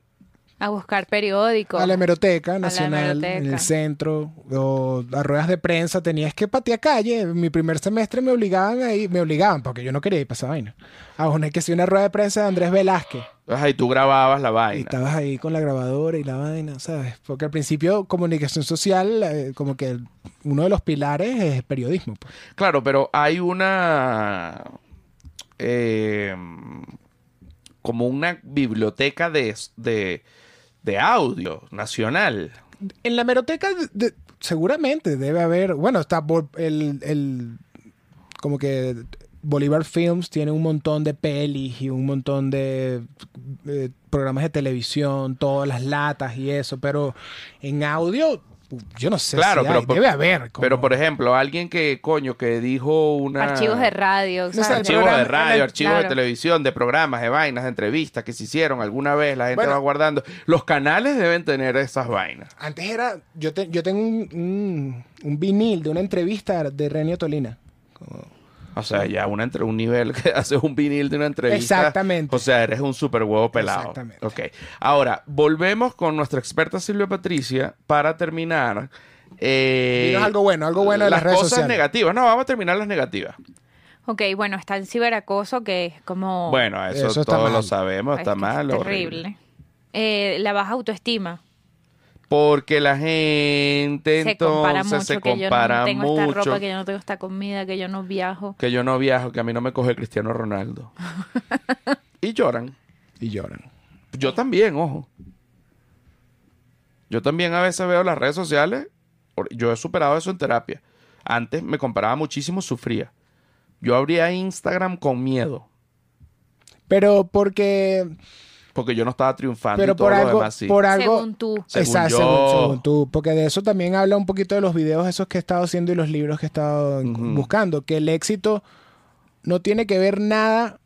S3: A buscar periódicos.
S2: A la hemeroteca nacional, en
S3: hemeroteca.
S2: el centro, o a ruedas de prensa, tenías que patear calle. En mi primer semestre me obligaban a ir, me obligaban, porque yo no quería ir para esa vaina. A una que hacía una rueda de prensa de Andrés Velázquez.
S1: Ajá, y tú grababas la
S2: Y
S1: vaina.
S2: estabas ahí con la grabadora y la vaina, ¿sabes? Porque al principio comunicación social, eh, como que uno de los pilares es periodismo. pues.
S1: Claro, pero hay una. eh, como una biblioteca de, de, de audio nacional.
S2: En la de- seguramente debe haber, bueno, está el, el- como que Bolívar Films tiene un montón de pelis y un montón de eh, programas de televisión, todas las latas y eso, pero en audio yo no sé
S1: Claro,
S2: si
S1: pero
S2: hay,
S1: por-
S2: debe haber. como-
S1: Pero, por ejemplo, alguien que, coño, que dijo una.
S3: Archivos de radio.
S1: Archivos
S2: programa-
S1: de radio,
S2: el-
S1: archivos de televisión, de programas, de vainas, de entrevistas que se hicieron alguna vez, la gente
S2: Bueno.
S1: va guardando. Los canales deben tener esas vainas.
S2: Antes era, yo, te- yo tengo un, un, un vinil de una entrevista de Renio Tolina.
S1: O sea, ya una entre, un nivel que haces un vinil de una entrevista.
S2: Exactamente.
S1: O sea, eres un super huevo pelado.
S2: Exactamente.
S1: Ok. Ahora, volvemos con nuestra experta Silvia Patricia para terminar. Eh,
S2: Dinos algo bueno, algo bueno de las redes
S1: cosas
S2: sociales.
S1: negativas. No, vamos a terminar las negativas.
S3: Ok, bueno, está el ciberacoso que es como...
S1: Bueno, eso, todos
S2: mal.
S1: lo sabemos,
S3: es
S1: está mal.
S3: Es
S1: horrible.
S3: terrible. Eh, la baja autoestima.
S1: Porque la gente
S3: se compara
S1: entonces
S3: mucho,
S1: se
S3: que yo
S1: compara
S3: no tengo esta ropa, que yo no tengo esta comida, que yo no viajo.
S1: que yo no viajo, que a mí no me coge Cristiano Ronaldo. y lloran.
S2: Y lloran.
S1: Yo también, ojo. Yo también a veces veo las redes sociales. Yo he superado eso en terapia. Antes me comparaba muchísimo, sufría. Yo abría Instagram con miedo.
S2: Pero porque
S1: porque yo no estaba triunfando
S2: Pero
S1: y todo
S2: por
S1: lo
S2: algo,
S1: demás sí.
S2: por algo.
S3: Según tú.
S1: Según
S2: Exacto,
S1: yo.
S2: según, según tú. Porque de eso también habla un poquito de los videos esos que he estado haciendo y los libros que he estado en-
S1: Ujú.
S2: buscando. Que el éxito no tiene que ver nada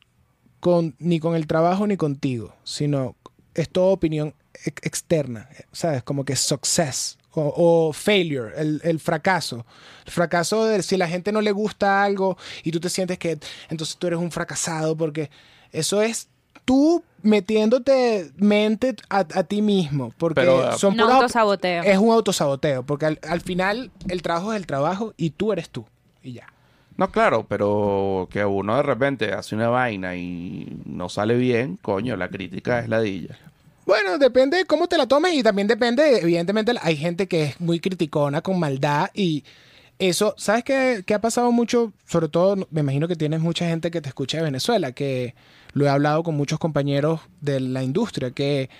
S2: con ni con el trabajo ni contigo, sino es toda opinión ex- externa, ¿sabes? Como que success o, o failure, el, el fracaso. El fracaso de si la gente no le gusta algo y tú te sientes que entonces tú eres un fracasado porque eso es tú metiéndote mente a, a ti mismo porque
S1: Pero, ah,
S2: son
S3: Un autosaboteo.
S2: es un autosaboteo porque al, al final el trabajo es el trabajo y tú eres tú y ya.
S1: No, claro, pero que uno de repente hace una vaina y no sale bien, coño, la crítica es ladilla.
S2: Bueno, depende de cómo te la tomes y también depende, evidentemente hay gente que es muy criticona con maldad y eso, ¿sabes qué, qué ha pasado mucho? Sobre todo, me imagino que tienes mucha gente que te escucha de Venezuela, que lo he hablado con muchos compañeros de la industria, que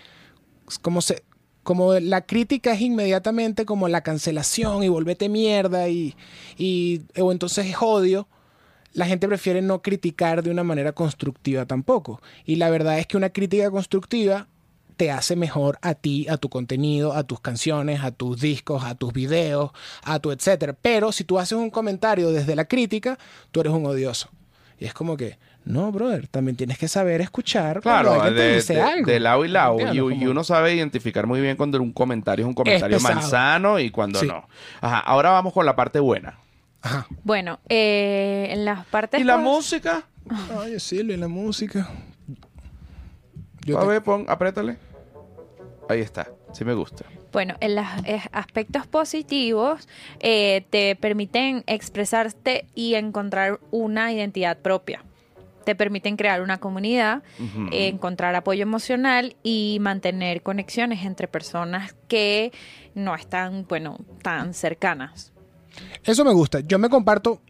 S2: como se... Como la crítica es inmediatamente como la cancelación y volvete mierda y, y o entonces es odio, la gente prefiere no criticar de una manera constructiva tampoco. Y la verdad es que una crítica constructiva te hace mejor a ti, a tu contenido, a tus canciones, a tus discos, a tus videos, a tu etcétera. Pero si tú haces un comentario desde la crítica, tú eres un odioso. Y es como que, no, brother, también tienes que saber escuchar cuando
S1: Claro,
S2: alguien te
S1: de,
S2: dice
S1: de-
S2: algo.
S1: de lado y lado. Y, uno sabe identificar muy bien cuando un comentario es un comentario
S2: pesado.
S1: manzano y cuando
S2: Sí.
S1: no. Ajá, ahora vamos con la parte buena.
S2: Ajá.
S3: Bueno, eh, en las partes...
S1: ¿Y la música?
S2: Oye, Silvia, la música. Yo
S1: A
S2: te-
S1: ver, pon, apriétale. Ahí está, sí me gusta.
S3: Bueno, en los aspectos positivos eh, te permiten expresarte y encontrar una identidad propia. Te permiten crear una comunidad, eh, encontrar apoyo emocional y mantener conexiones entre personas que no están, bueno, tan cercanas.
S2: Eso me gusta. Yo me comparto,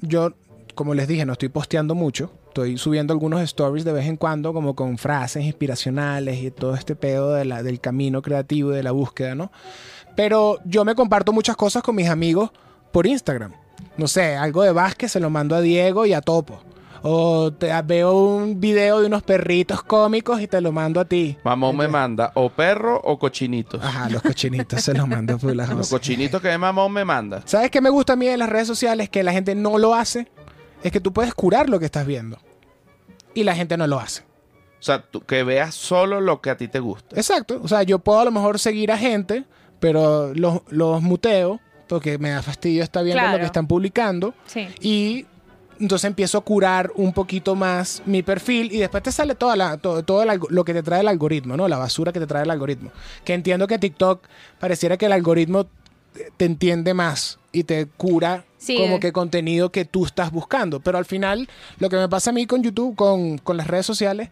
S2: yo, como les dije, no estoy posteando mucho. Estoy subiendo algunos stories de vez en cuando, como con frases inspiracionales y todo este pedo de la, del camino creativo y de la búsqueda, ¿no? Pero yo me comparto muchas cosas con mis amigos por Instagram. No sé, algo de básquet se lo mando a Diego y a Topo. O te, veo un video de unos perritos cómicos y te lo mando a ti.
S1: Mamón me manda o perro o cochinitos.
S2: Ajá, los cochinitos se los mando por las
S1: Los cochinitos que mamón me manda.
S2: ¿Sabes qué me gusta a mí de las redes sociales? Que la gente no lo hace. Es que tú puedes curar lo que estás viendo. Y la gente no lo hace.
S1: O sea, tú- que veas solo lo que a ti te gusta.
S2: Exacto. O sea, yo puedo a lo mejor seguir a gente, pero los, los muteo porque me da fastidio estar viendo lo que están publicando.
S3: Sí.
S2: Y entonces empiezo a curar un poquito más mi perfil y después te sale toda la, todo, todo el algo- lo que te trae el algoritmo, ¿no? La basura que te trae el algoritmo. Que entiendo que TikTok pareciera que el algoritmo te entiende más y te cura
S3: Sí.
S2: como que contenido que tú estás buscando. Pero al final, lo que me pasa a mí con YouTube, con, con las redes sociales,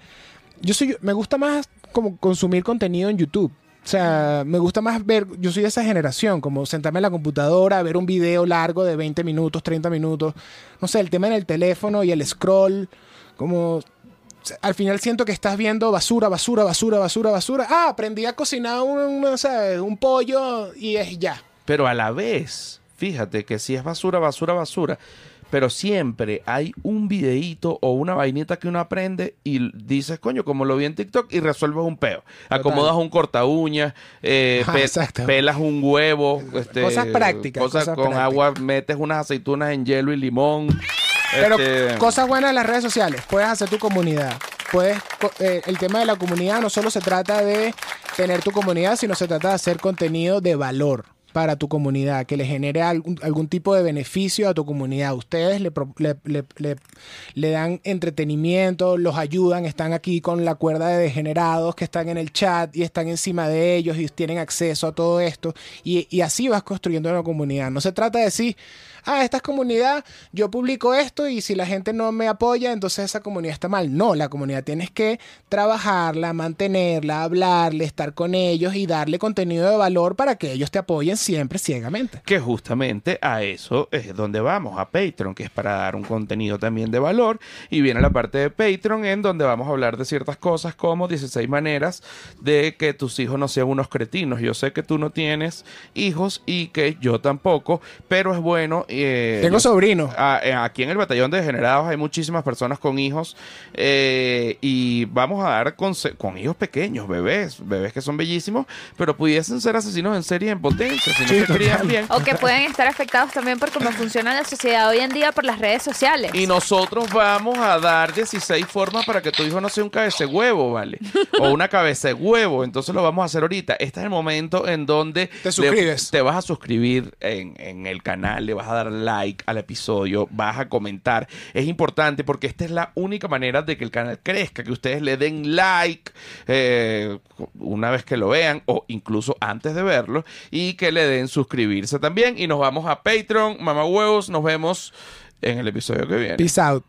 S2: yo soy, me gusta más como consumir contenido en YouTube. O sea, me gusta más ver, yo soy de esa generación, como sentarme en la computadora, ver un video largo de 20 minutos, 30 minutos. No sé, el tema en el teléfono y el scroll, como... Al final siento que estás viendo basura, basura, basura, basura, basura. Ah, aprendí a cocinar un, no sé, un pollo y es ya.
S1: Pero a la vez, fíjate que si es basura, basura, basura. Pero siempre hay un videíto o una vainita que uno aprende y dices, coño, como lo vi en TikTok y resuelves un peo. Acomodas un corta uñas, eh, pe-
S2: exacto.
S1: pelas un huevo. este,
S2: Cosas prácticas,
S1: Cosas
S2: cosas
S1: con
S2: prácticas.
S1: agua, metes unas aceitunas en hielo y limón.
S2: Pero
S1: Este,
S2: cosas buenas de las redes sociales. Puedes hacer tu comunidad. Puedes, eh, el tema de la comunidad no solo se trata de tener tu comunidad, sino se trata de hacer contenido de valor para tu comunidad, que le genere algún, algún tipo de beneficio a tu comunidad. Ustedes le, le- le- le dan entretenimiento, los ayudan, están aquí con la cuerda de degenerados que están en el chat y están encima de ellos y tienen acceso a todo esto. Y, y así vas construyendo una comunidad. No se trata de decir, ah, esta es comunidad, yo publico esto y si la gente no me apoya, entonces esa comunidad está mal. No, la comunidad tienes que trabajarla, mantenerla, hablarle, estar con ellos y darle contenido de valor para que ellos te apoyen siempre ciegamente.
S1: Que justamente a eso es donde vamos, a Patreon, que es para dar un contenido también de valor. Y viene la parte de Patreon en donde vamos a hablar de ciertas cosas como 16 maneras de que tus hijos no sean unos cretinos. Yo sé que tú no tienes hijos y que yo tampoco, pero es bueno. Eh,
S2: Tengo sobrinos.
S1: a- eh, aquí en el batallón de degenerados hay muchísimas personas con hijos eh, y vamos a dar conse- con hijos pequeños, bebés, bebés que son bellísimos, pero pudiesen ser asesinos en serie en potencia si no
S2: Sí,
S1: se crían bien.
S3: O que pueden estar afectados también por cómo funciona la sociedad hoy en día por las redes sociales.
S1: Y nosotros vamos a dar 16 formas para que tu hijo no sea un cabeza de huevo, ¿vale? O una cabeza de huevo. Entonces lo vamos a hacer ahorita. Este es el momento en donde
S2: Te
S1: le-
S2: suscribes.
S1: te vas a suscribir en, en el canal, le vas a like al episodio, vas a comentar. Es importante porque esta es la única manera de que el canal crezca, que ustedes le den like eh, una vez que lo vean o incluso antes de verlo y que le den suscribirse también. Y nos vamos a Patreon, mamá huevos, nos vemos en el episodio que viene.
S2: Peace out.